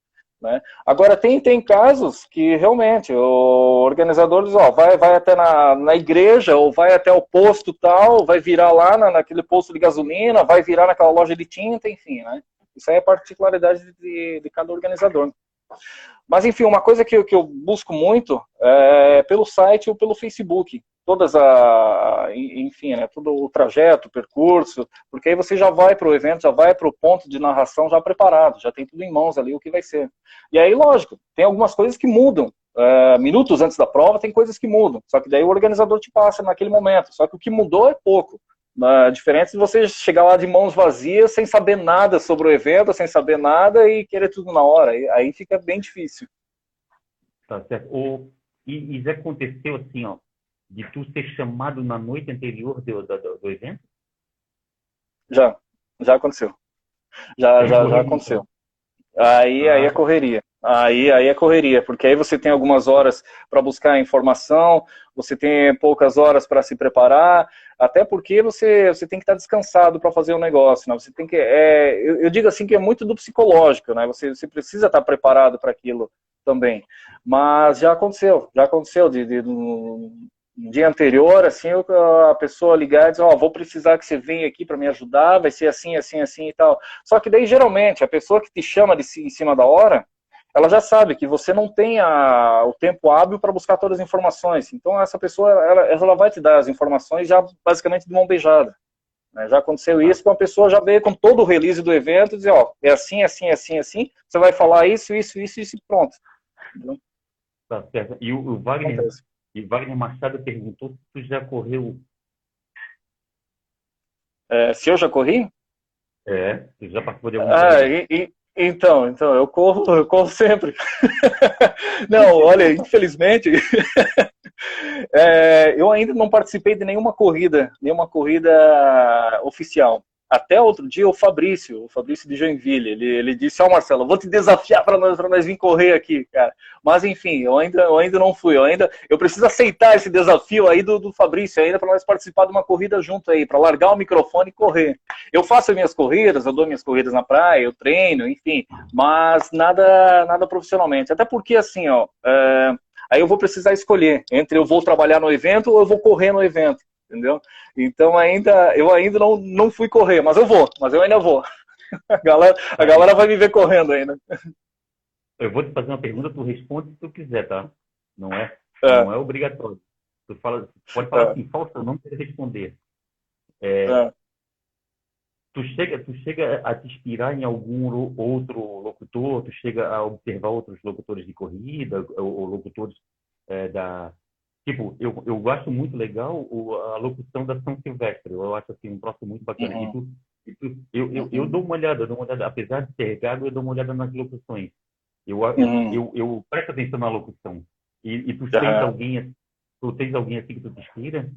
Né? Agora, tem, tem casos que realmente o organizador diz, ó, vai, vai até na, na igreja, ou vai até o posto tal, vai virar lá na, naquele posto de gasolina, vai virar naquela loja de tinta, enfim, né? Isso aí é particularidade de, de cada organizador. Mas, enfim, uma coisa que, que eu busco muito é pelo site ou pelo Facebook. Todas a, enfim, né, todo o trajeto, o percurso, porque aí você já vai para o evento, já vai para o ponto de narração já preparado, já tem tudo em mãos ali o que vai ser. E aí, lógico, tem algumas coisas que mudam. É, minutos antes da prova, tem coisas que mudam. Só que daí o organizador te passa naquele momento. Só que o que mudou é pouco. Uh, diferente de você chegar lá de mãos vazias, sem saber nada sobre o evento, sem saber nada e querer tudo na hora. Aí, aí fica bem difícil. Tá certo. O, e, e já aconteceu assim, ó, de tu ser chamado na noite anterior do, do, do evento? Já, já aconteceu. Já, é já, já aconteceu. Aí, ah. aí é correria. Aí, aí é correria, porque aí você tem algumas horas para buscar informação, você tem poucas horas para se preparar, até porque você, você tem que estar descansado para fazer o negócio, né? Você tem que, é, eu, eu, digo assim que é muito do psicológico, né? Você, você precisa estar preparado para aquilo também. Mas já aconteceu, já aconteceu de, de, no dia anterior, assim, a pessoa ligar e dizer, ó, oh, vou precisar que você venha aqui para me ajudar, vai ser assim, assim, assim e tal. Só que daí geralmente a pessoa que te chama de em cima da hora ela já sabe que você não tem a, o tempo hábil para buscar todas as informações. Então, essa pessoa ela, ela vai te dar as informações já basicamente de mão beijada. Né? Já aconteceu isso, uma pessoa já veio com todo o release do evento e dizer, ó, é assim, assim, assim, assim, você vai falar isso, isso, isso, isso e pronto. Tá certo. E o, o Wagner, e Wagner Machado perguntou se tu já correu. É, se eu já corri? É, você já participou de alguma ah, e, e, então, então, eu corro, eu corro sempre. não, olha, infelizmente, é, eu ainda não participei de nenhuma corrida, nenhuma corrida oficial. Até outro dia o Fabrício, o Fabrício de Joinville, ele, ele disse, ó oh, Marcelo, vou te desafiar para nós, nós vir correr aqui, cara. Mas enfim, eu ainda, eu ainda não fui, eu ainda eu preciso aceitar esse desafio aí do, do Fabrício ainda para nós participar de uma corrida junto aí, para largar o microfone e correr. Eu faço minhas corridas, eu dou minhas corridas na praia, eu treino, enfim, mas nada, nada profissionalmente. Até porque assim, ó, é, aí eu vou precisar escolher entre eu vou trabalhar no evento ou eu vou correr no evento entendeu? Então ainda eu ainda não, não fui correr, mas eu vou, mas eu ainda vou. A galera, a galera vai me ver correndo ainda. Eu vou te fazer uma pergunta, tu responde se tu quiser, tá? Não é, é. não é obrigatório. Tu fala, pode falar é. assim, ou não querer responder. É, é. Tu chega, tu chega a te inspirar em algum outro locutor, tu chega a observar outros locutores de corrida ou, ou locutores é, da Tipo, eu, eu acho muito legal o, a locução da São Silvestre. Eu acho assim um troço muito bacana. Uhum. E tu, e tu, eu, eu, eu, dou uma olhada, eu dou uma olhada, apesar de ser gago, eu dou uma olhada nas locuções. Eu, uhum. eu, eu, presto atenção na locução. E, e tu, uhum. tens alguém, tu tens alguém assim que tu te inspira?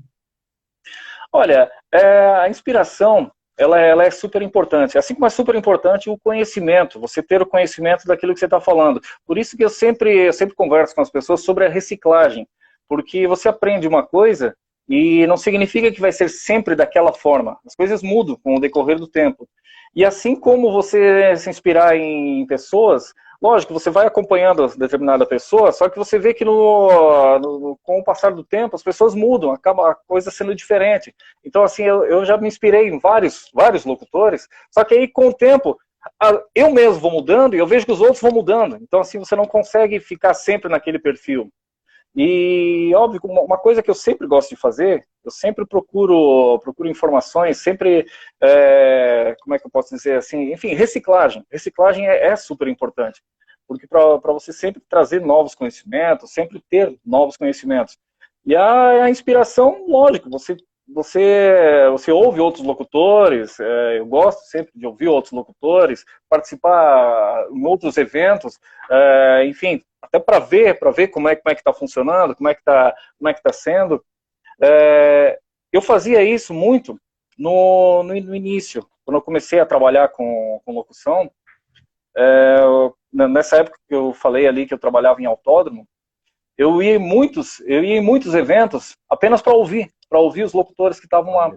Olha, é, a inspiração ela, ela, é super importante. Assim como é super importante o conhecimento, você ter o conhecimento daquilo que você está falando. Por isso que eu sempre, eu sempre converso com as pessoas sobre a reciclagem porque você aprende uma coisa e não significa que vai ser sempre daquela forma. As coisas mudam com o decorrer do tempo. E assim como você se inspirar em pessoas, lógico, você vai acompanhando determinada pessoa, só que você vê que no, no, com o passar do tempo as pessoas mudam, acaba a coisa sendo diferente. Então, assim, eu, eu já me inspirei em vários, vários locutores, só que aí com o tempo eu mesmo vou mudando e eu vejo que os outros vão mudando. Então, assim, você não consegue ficar sempre naquele perfil. E, óbvio, uma coisa que eu sempre gosto de fazer, eu sempre procuro, procuro informações, sempre, é, como é que eu posso dizer assim, enfim, reciclagem. Reciclagem é, é super importante, porque para você sempre trazer novos conhecimentos, sempre ter novos conhecimentos. E a, a inspiração, lógico, você você, você ouve outros locutores, é, eu gosto sempre de ouvir outros locutores, participar em outros eventos, é, enfim, até para ver, para ver como é, como é que está funcionando, como é que está é que tá sendo. É, eu fazia isso muito no, no, no, início, quando eu comecei a trabalhar com, com locução. É, nessa época que eu falei ali que eu trabalhava em autódromo, eu ia em muitos, eu ia em muitos eventos apenas para ouvir, para ouvir os locutores que estavam lá.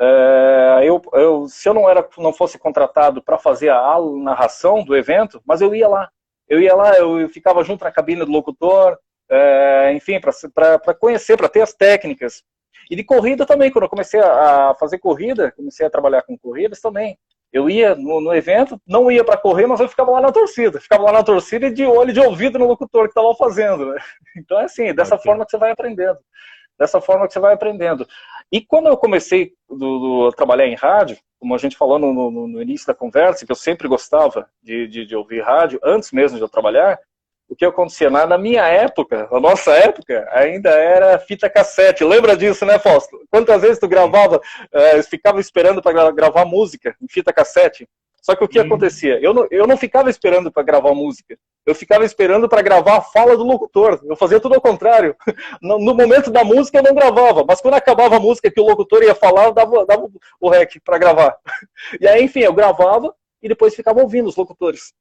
É, eu, eu, se eu não era, não fosse contratado para fazer a narração do evento, mas eu ia lá, eu ia lá, eu ficava junto na cabine do locutor, é, enfim, para conhecer, para ter as técnicas. E de corrida também, quando eu comecei a fazer corrida, comecei a trabalhar com corridas também. Eu ia no, no evento, não ia para correr, mas eu ficava lá na torcida. Ficava lá na torcida e de olho de ouvido no locutor que estava fazendo. Né? Então é assim, dessa okay. forma que você vai aprendendo. Dessa forma que você vai aprendendo. E quando eu comecei do, do, a trabalhar em rádio, como a gente falou no, no, no, início da conversa, que eu sempre gostava de, de, de ouvir rádio, antes mesmo de eu trabalhar, o que acontecia? Na, na, minha época, na nossa época, ainda era fita cassete. Lembra disso, né, Fausto? Quantas vezes tu gravava, uh, ficava esperando para gravar música em fita cassete? Só que o que acontecia? Eu não, eu não ficava esperando para gravar música. Eu ficava esperando para gravar a fala do locutor. Eu fazia tudo ao contrário. No, no, momento da música eu não gravava, mas quando acabava a música que o locutor ia falar, eu dava, dava o rec para gravar. E aí, enfim, eu gravava e depois ficava ouvindo os locutores.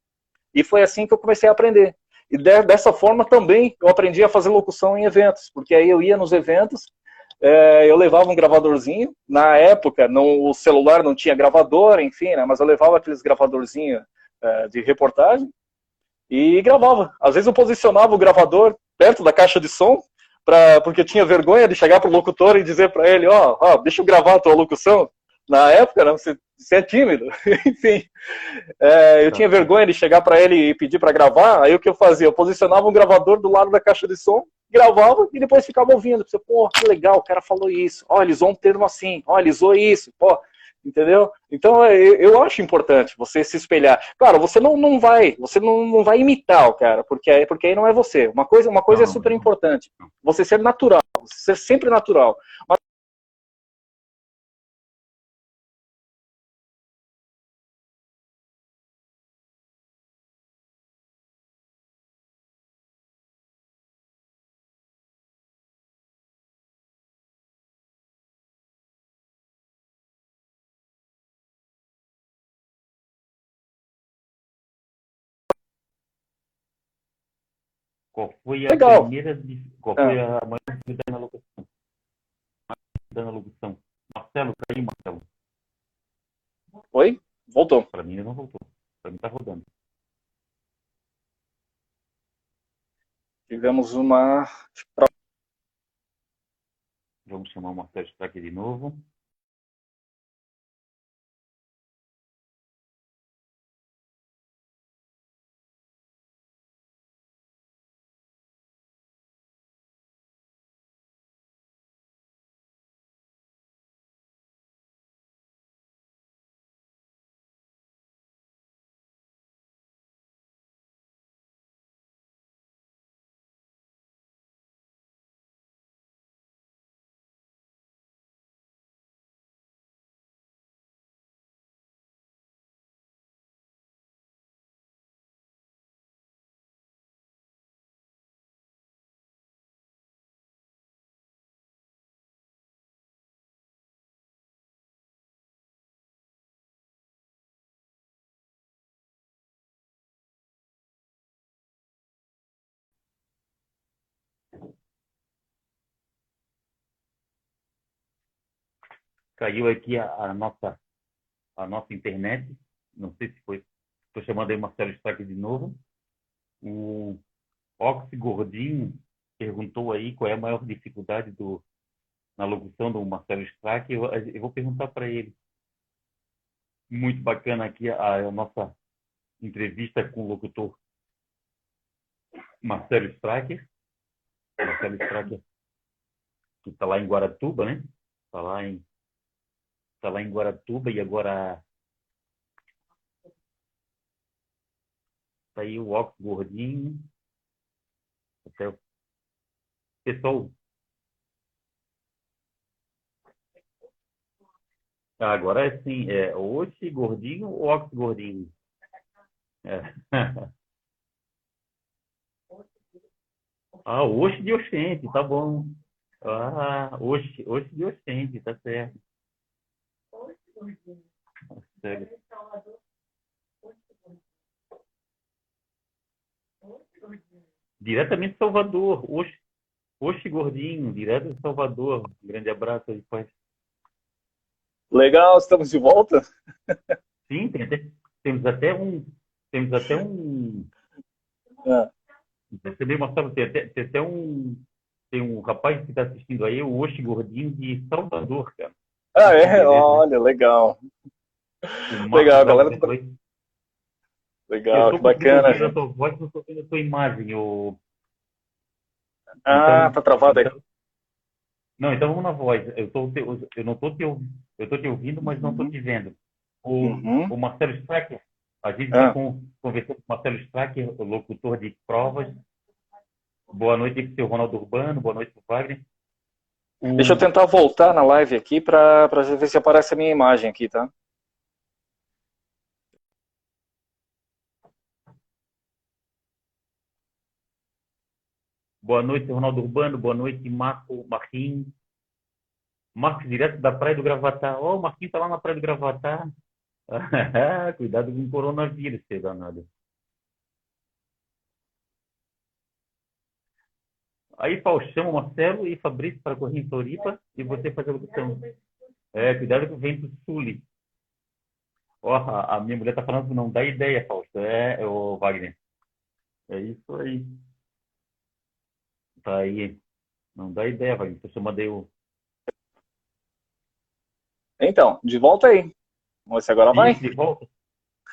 E foi assim que eu comecei a aprender. E de, dessa forma também eu aprendi a fazer locução em eventos, porque aí eu ia nos eventos, é, eu levava um gravadorzinho, na época não, o celular não tinha gravador, enfim, né, mas eu levava aqueles gravadorzinhos é, de reportagem e gravava. Às vezes eu posicionava o gravador perto da caixa de som, pra, porque eu tinha vergonha de chegar para o locutor e dizer para ele, ó, oh, oh, deixa eu gravar a tua locução. Na época, né, você você é tímido. Enfim, é, eu tinha vergonha de chegar para ele e pedir para gravar. Aí o que eu fazia? Eu posicionava um gravador do lado da caixa de som, gravava e depois ficava ouvindo. Você, pô, que legal, o cara falou isso. Olha, ele usou um termo assim. Olha, ele usou isso. Pô, entendeu? Então é, eu, eu, acho importante você se espelhar. Claro, você não, não vai, você não, não vai imitar o cara, porque, porque aí não é você. Uma coisa, uma coisa é não, é super importante. Você ser natural, você ser sempre natural. Mas Qual foi a Legal. primeira. Qual foi ah. a maior dificuldade na locução? Na locução. Marcelo, caiu, Marcelo. Oi? Voltou. Para mim não voltou. Para mim está rodando. Tivemos uma. Vamos chamar o Marcelo aqui de novo. Caiu aqui a, a, nossa a nossa internet. Não sei se foi. Estou chamando aí Marcelo Strack de novo. O Oxy Gordinho perguntou aí qual é a maior dificuldade do, na locução do Marcelo Strack. Eu, eu vou perguntar para ele. Muito bacana aqui a, a, nossa entrevista com o locutor Marcelo Stracker. Marcelo Stracker, que está lá em Guaratuba, né? Está lá em está lá em Guaratuba e agora tá aí o óculos gordinho. Até o pessoal. Ah, agora é sim, é oxe gordinho ou óculos gordinho? É. Ah, oxe de oxente, tá bom. Ah, oxe, oxe de oxente, tá certo. Diretamente de Salvador. Oxe, Oxe Gordinho, direto de Salvador. Um grande abraço aí, pai. Legal, estamos de volta? Sim, tem até, temos até um. Temos até um. Você me mostrava, tem até, tem até um. Tem um rapaz que está assistindo aí, o Oxe Gordinho de Salvador, cara. Ah, é? Olha, legal. Legal, a galera. Tá... Legal, que bacana. Eu tô voz, não estou vendo a tua imagem. Eu... Ah, então, tá travado aí. Então... Não, então vamos na voz. Eu, tô, eu não estou te, eu tô te ouvindo, mas não estou te vendo. O, uhum. o Marcelo Stracker, a gente ah. com, conversou com o Marcelo Stracker, o locutor de provas. Boa noite seu Ronaldo Urbano, boa noite Wagner. O... Deixa eu tentar voltar na live aqui para ver se aparece a minha imagem aqui, tá? Boa noite, Ronaldo Urbano. Boa noite, Marco Marquinhos. Marcos, direto da Praia do Gravatar. Ó, oh, o Marquinhos tá lá na Praia do Gravatar. Cuidado com o coronavírus, seu danado. Aí, Faustão, Marcelo e Fabrício para correr em Floripa e você fazer a locução. É, cuidado com o vento sul. Ó, a, a minha mulher tá falando que não dá ideia, Fausto. É, o Wagner. É isso aí. Tá aí. Não dá ideia, Wagner. Você mandei o. Então, de volta aí. Se agora vai. De volta.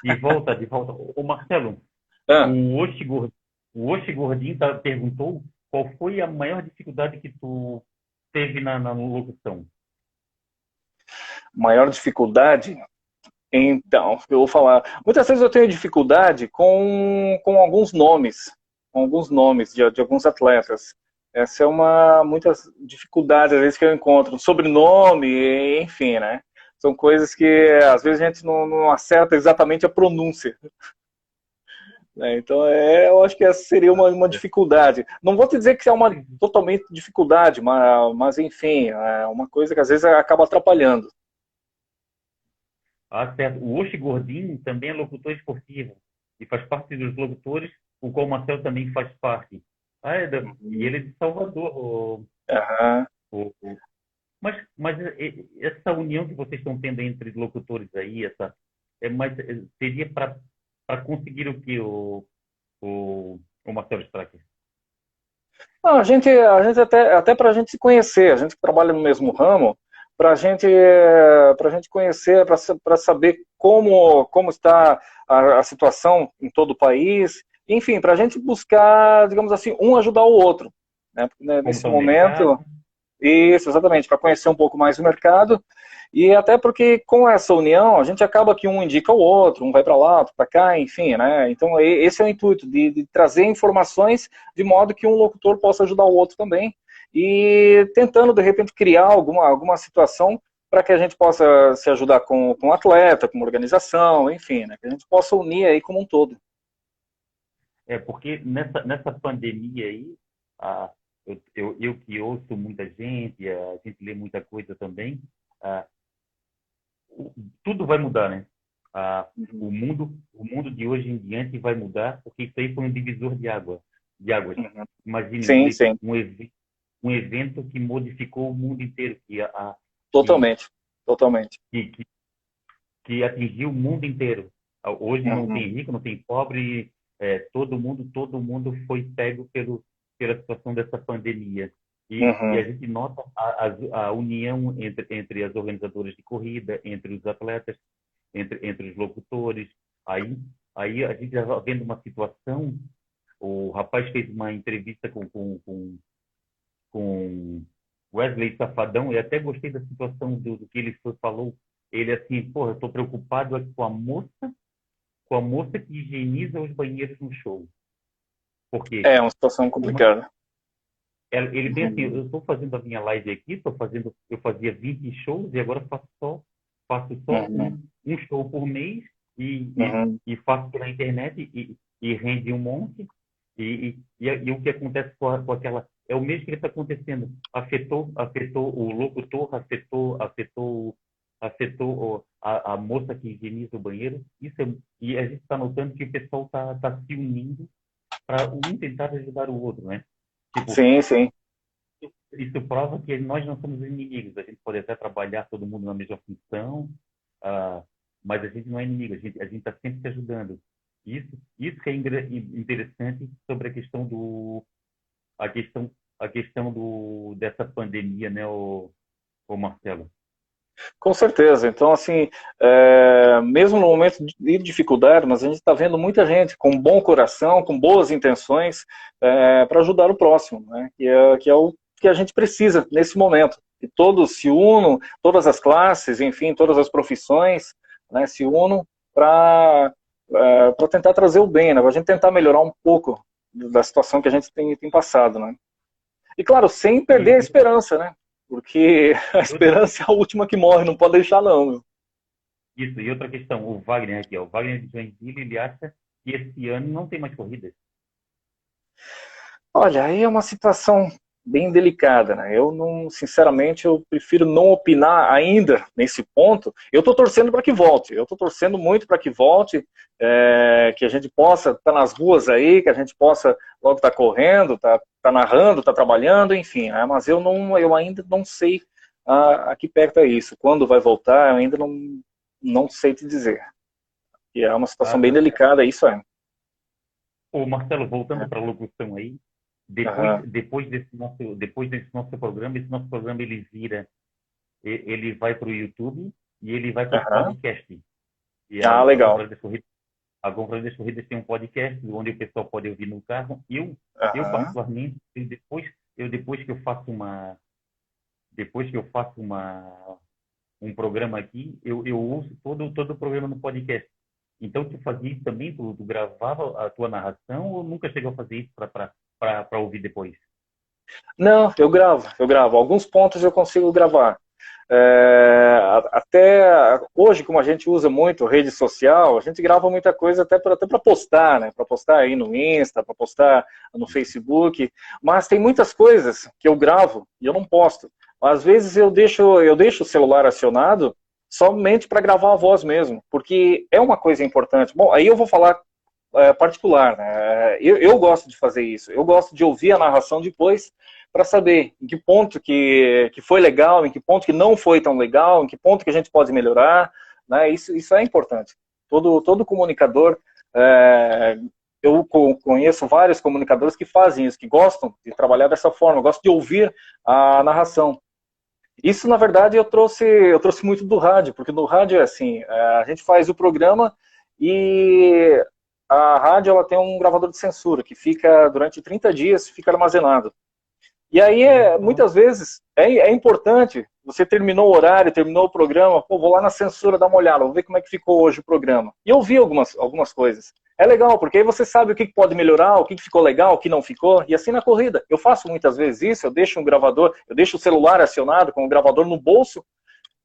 De volta, de volta. Ô, Marcelo, ah. o Oxi Gordinho, o Oxi Gordinho tá, perguntou qual foi a maior dificuldade que tu teve na, na locução? Maior dificuldade? Então, eu vou falar. Muitas vezes eu tenho dificuldade com, com alguns nomes, com alguns nomes de, de alguns atletas. Essa é uma muitas dificuldades às vezes que eu encontro, sobrenome, enfim, né? São coisas que às vezes a gente não, não acerta exatamente a pronúncia. Né? Então, é, eu acho que essa seria uma, uma dificuldade. Não vou te dizer que é uma totalmente dificuldade, mas, mas enfim, é uma coisa que às vezes acaba atrapalhando. Ah, certo. O Oxi Gordinho também é locutor esportivo e faz parte dos locutores, o qual o Marcel também faz parte. Ah, é da... E ele é de Salvador. O... Uhum. O... Mas, mas essa união que vocês estão tendo entre locutores aí, essa, é mais, seria para para conseguir o que o, o, o Marcelo Stracker? Não, a gente, a gente até, até para a gente se conhecer, a gente que trabalha no mesmo ramo, para gente, a gente conhecer, para saber como, como está a, a, situação em todo o país, enfim, para a gente buscar, digamos assim, um ajudar o outro. Né? Porque, nesse momento, mercado. isso, exatamente, para conhecer um pouco mais o mercado e até porque com essa união a gente acaba que um indica o outro, um vai para lá, outro para cá, enfim, né? Então esse é o intuito de, de, trazer informações de modo que um locutor possa ajudar o outro também e tentando de repente criar alguma alguma situação para que a gente possa se ajudar com, com o atleta, com a organização, enfim, né? Que a gente possa unir aí como um todo. É porque nessa nessa pandemia aí, eu, eu, eu que ouço muita gente, a gente lê muita coisa também, tudo vai mudar, né? Ah, o mundo, o mundo de hoje em diante vai mudar porque isso aí foi um divisor de água, de águas. Uhum. Imagine sim, um, sim. Um, um, evento que modificou o mundo inteiro, que a, totalmente, que, totalmente, que, que, que, atingiu o mundo inteiro. Hoje uhum. não tem rico, não tem pobre, é, todo mundo, todo mundo foi pego pelo pela situação dessa pandemia. E, uhum. e, a gente nota a, a, a, união entre, entre as organizadoras de corrida, entre os atletas, entre, entre os locutores. Aí, aí a gente está vendo uma situação. O rapaz fez uma entrevista com, com, com, com Wesley Safadão e até gostei da situação do, do que ele falou. Ele assim, porra, estou preocupado com a moça, com a moça que higieniza os banheiros no show. Porque é uma situação complicada. Ele tem assim, eu estou fazendo a minha live aqui, estou fazendo, eu fazia 20 shows e agora faço só, faço só uhum. um, um, show por mês e, uhum. e, e, faço pela internet e, e rende um monte. E, e, e, o que acontece com, a, com aquela é o mesmo que está acontecendo. Afetou, afetou o locutor, afetou, afetou, afetou a, a moça que higieniza o banheiro. Isso é, e a gente está notando que o pessoal está tá se unindo para um tentar ajudar o outro, né? Tipo, sim, sim. Isso prova que nós não somos inimigos. A gente pode até trabalhar todo mundo na mesma função, uh, mas a gente não é inimigo. A gente a está sempre se ajudando. Isso, isso que é interessante sobre a questão do a questão a questão do dessa pandemia, né, o, o Marcelo. Com certeza. Então, assim, é, mesmo no momento de dificuldade, mas a gente está vendo muita gente com bom coração, com boas intenções, é, para ajudar o próximo, né? que, é, que é o que a gente precisa nesse momento. Que todos se unam, todas as classes, enfim, todas as profissões né, se unam para é, para tentar trazer o bem, né? para a gente tentar melhorar um pouco da situação que a gente tem, tem passado. Né? E, claro, sem perder a esperança, né? Porque a esperança é a última que morre, não pode deixar não. Isso, e outra questão, o Wagner aqui, ó, o Wagner de Joinville, ele acha que esse ano não tem mais corridas. Olha, aí é uma situação bem delicada, né? Eu não, sinceramente, eu prefiro não opinar ainda nesse ponto. Eu estou torcendo para que volte. Eu estou torcendo muito para que volte, é, que a gente possa estar tá nas ruas aí, que a gente possa logo estar tá correndo, tá, tá narrando, tá trabalhando, enfim. Né? Mas eu não, eu ainda não sei a, a que perto é isso. Quando vai voltar, eu ainda não, não sei te dizer. E é uma situação ah, bem delicada, isso é. Ô Marcelo, voltando para a locução aí, depois, uhum. depois, desse nosso, depois desse nosso programa, esse nosso programa ele vira, ele vai para o YouTube e ele vai para o uhum. podcast. E ah, a, legal. A Conferência das Corridas tem um podcast onde o pessoal pode ouvir no carro. Eu, uhum. eu particularmente, eu depois, eu depois que eu faço uma, depois que eu faço uma, um programa aqui, eu, eu ouço todo, todo o programa no podcast. Então, tu fazia isso também? Tu, tu gravava a tua narração ou nunca chegou a fazer isso para para ouvir depois? Não, eu gravo, eu gravo. Alguns pontos eu consigo gravar. É, até hoje, como a gente usa muito rede social, a gente grava muita coisa até para até postar, né? Para postar aí no Insta, para postar no Facebook. Mas tem muitas coisas que eu gravo e eu não posto. Às vezes eu deixo, eu deixo o celular acionado somente para gravar a voz mesmo, porque é uma coisa importante. Bom, aí eu vou falar é, particular. Né? Eu, eu, gosto de fazer isso. Eu gosto de ouvir a narração depois para saber em que ponto que, que foi legal, em que ponto que não foi tão legal, em que ponto que a gente pode melhorar. Né? Isso, isso é importante. Todo, todo comunicador, é, eu conheço vários comunicadores que fazem isso, que gostam de trabalhar dessa forma, gostam de ouvir a narração. Isso, na verdade, eu trouxe, eu trouxe muito do rádio, porque no rádio é assim, é, a gente faz o programa e a rádio ela tem um gravador de censura que fica durante 30 dias fica armazenado. E aí, é, muitas vezes, é, é, importante, você terminou o horário, terminou o programa, pô, vou lá na censura dar uma olhada, vou ver como é que ficou hoje o programa. E ouvir algumas, algumas coisas. É legal, porque aí você sabe o que pode melhorar, o que ficou legal, o que não ficou, e assim na corrida. Eu faço muitas vezes isso, eu deixo um gravador, eu deixo o celular acionado com o gravador no bolso,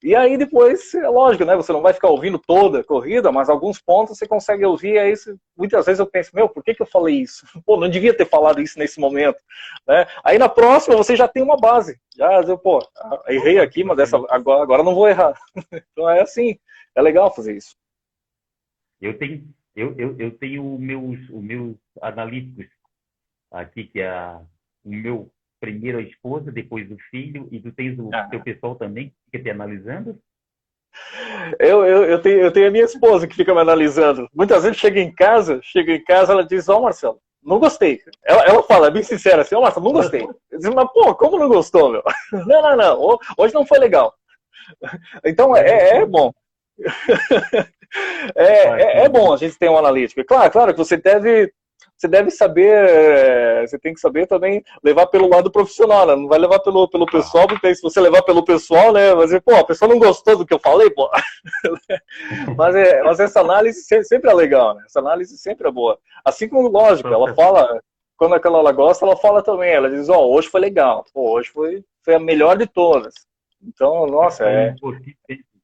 e aí depois, é lógico, né? Você não vai ficar ouvindo toda a corrida, mas alguns pontos você consegue ouvir. Aí muitas vezes eu penso, meu, por que, que eu falei isso? Pô, não devia ter falado isso nesse momento. Né? Aí na próxima você já tem uma base. Já, eu, pô, errei aqui, mas dessa, agora, agora não vou errar. Então é assim, é legal fazer isso. Eu tenho, eu, eu, eu tenho meus, os meus analíticos aqui, que é o meu primeiro a esposa, depois o filho, e tu tens o ah. teu pessoal também que fica te analisando? Eu, eu, eu, tenho, eu tenho a minha esposa que fica me analisando. Muitas vezes chega em casa, chega em casa, ela diz, ó oh, Marcelo, não gostei. Ela, ela fala, é bem sincera, assim, ó oh, Marcelo, não gostei. Eu digo, mas pô, como não gostou, meu? Não, não, não, hoje não foi legal. Então é, é bom. É, é, é, bom a gente ter um analítico. Claro, claro que você deve você deve saber, é, você tem que saber também levar pelo lado profissional, né? Não vai levar pelo, pelo pessoal, porque se você levar pelo pessoal, né? Vai dizer, pô, a pessoa não gostou do que eu falei, pô. mas, é, mas essa análise sempre é legal, né? Essa análise sempre é boa. Assim como, lógico, ela fala, quando aquela ela gosta, ela fala também, ela diz, ó, oh, hoje foi legal, pô, hoje foi, foi a melhor de todas. Então, nossa, é...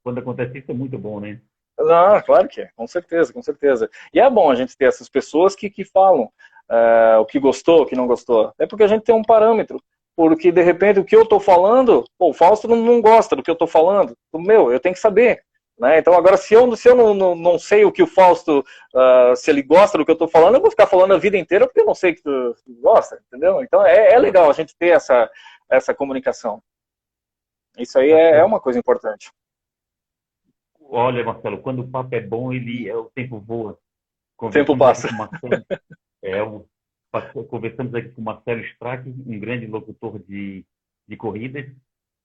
Quando acontece isso é muito bom, né? Não, claro que é, com certeza, com certeza. E é bom a gente ter essas pessoas que, que falam uh, o que gostou, o que não gostou. É porque a gente tem um parâmetro. Porque, de repente, o que eu estou falando, pô, o Fausto não, gosta do que eu estou falando. Meu, eu tenho que saber. Né? Então, agora, se eu, se eu não, não, não sei o que o Fausto, uh, se ele gosta do que eu estou falando, eu vou ficar falando a vida inteira porque eu não sei que tu, tu gosta, entendeu? Então, é, é legal a gente ter essa, essa comunicação. Isso aí é, é uma coisa importante. Olha, Marcelo, quando o papo é bom, ele é, o tempo voa. O tempo passa. Marcelo, é, conversamos aqui com o Marcelo Strack, um grande locutor de, de corridas.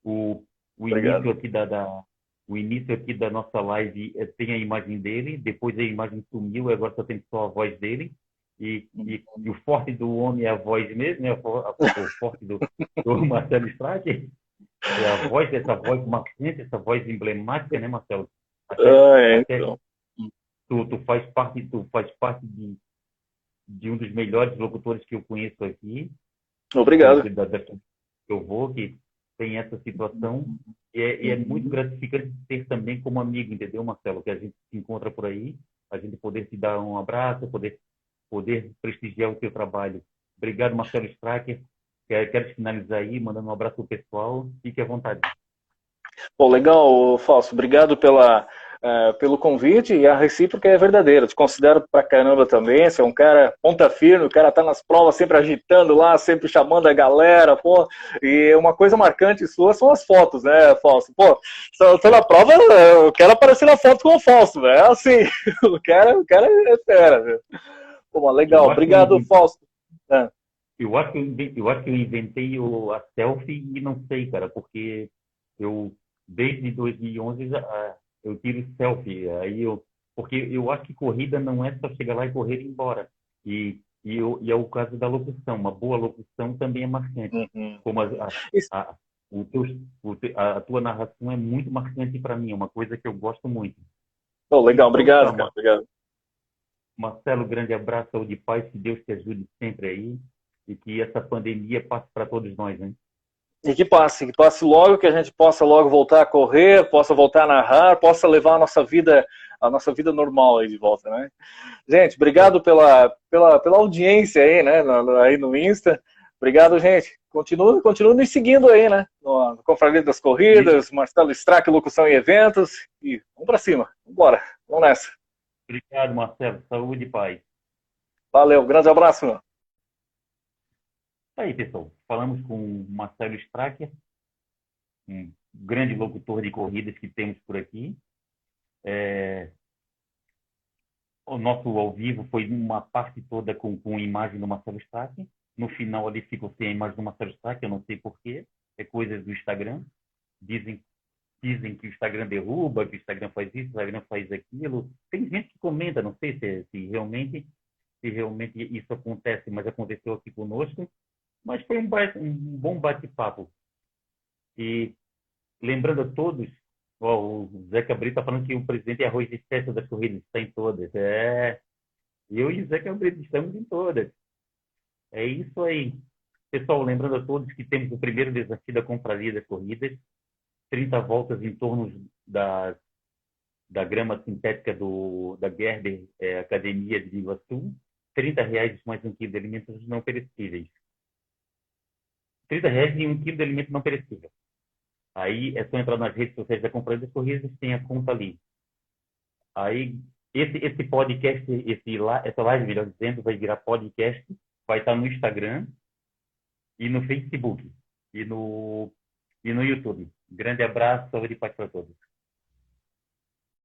O, o início aqui da, da, o início aqui da nossa live eh, tem a imagem dele, depois a imagem sumiu, agora só tem só a voz dele. E, e, e o forte do homem é a voz mesmo, né? o forte do, do Marcelo Strake é a voz, essa voz marcante, essa voz emblemática, né, Marcelo? Ah, é, então. tu, tu faz parte, tu faz parte de, de um dos melhores locutores que eu conheço aqui. Obrigado. Da, da, eu vou, que tem essa situação. E é, e é muito gratificante ter também como amigo, entendeu, Marcelo? Que a gente se encontra por aí, a gente poder te dar um abraço, poder, poder prestigiar o teu trabalho. Obrigado, Marcelo Stracker. Quero, finalizar aí, mandando um abraço pro pessoal. Fique à vontade. Bom, legal, Fausto. Obrigado pela, uh, pelo convite e a recíproca é verdadeira. Te considero pra caramba também. Você é um cara ponta firme, o cara tá nas provas sempre agitando lá, sempre chamando a galera, pô. E uma coisa marcante sua são as fotos, né, Fausto? Pô, tô na prova, eu quero aparecer na foto com o Fausto, velho. É assim, o cara, o cara é fera, velho. Pô, legal. Obrigado, Fausto. É. Eu acho que eu, inventei a selfie e não sei, cara, porque eu desde 2011 já, eu tiro selfie. Aí eu, porque eu acho que corrida não é só chegar lá e correr e ir embora. E, e, eu, e é o caso da locução. Uma boa locução também é marcante. Uhum. Como a, a, a, o teu, o te, a tua narração é muito marcante para mim. É uma coisa que eu gosto muito. Oh, legal, obrigado, cara. Obrigado. Marcelo, grande abraço, saúde e paz. Que Deus te ajude sempre aí. E que essa pandemia passe para todos nós, hein? E que passe, que passe logo, que a gente possa logo voltar a correr, possa voltar a narrar, possa levar a nossa vida, a nossa vida normal aí de volta, né? Gente, obrigado pela, pela, pela audiência aí, né, no, aí no Insta. Obrigado, gente. Continua, continua nos seguindo aí, né? No, no Confraria das Corridas, Marcelo Strack, Locução e Eventos. E vamos para cima. Vamos Vamos nessa. Obrigado, Marcelo. Saúde e paz. Valeu. Grande abraço, meu. Tá aí, pessoal. Falamos com Marcelo Stracker, um grande locutor de corridas que temos por aqui. É... O nosso ao vivo foi uma parte toda com, com imagem do Marcelo Stracker. No final ali ficou sem a imagem do Marcelo Stracker, eu não sei porquê. É coisa do Instagram. Dizem, dizem que o Instagram derruba, que o Instagram faz isso, o Instagram faz aquilo. Tem gente que comenta, não sei se, se realmente se realmente isso acontece, mas aconteceu aqui conosco. Mas foi um, um bom bate-papo. E lembrando a todos, ó, o Zeca Brito está falando que o presidente é arroz de festa das corridas, está em todas. É, eu e o Zeca Brito estamos em todas. É isso aí. Pessoal, lembrando a todos que temos o primeiro desafio da Confraria das Corridas, 30 voltas em torno da, da grama sintética do, da Gerber é, Academia de Iguaçu, 30 reais mais um quilo de alimentos não perecíveis. 30 reais em um quilo de alimento não perecível. Aí é só entrar nas redes sociais da Companhia das Corridas, tem a conta ali. Aí esse, esse podcast, esse, essa live, melhor dizendo, vai virar podcast, vai estar no Instagram e no Facebook e no, e no YouTube. Grande abraço, saúde e paz para todos.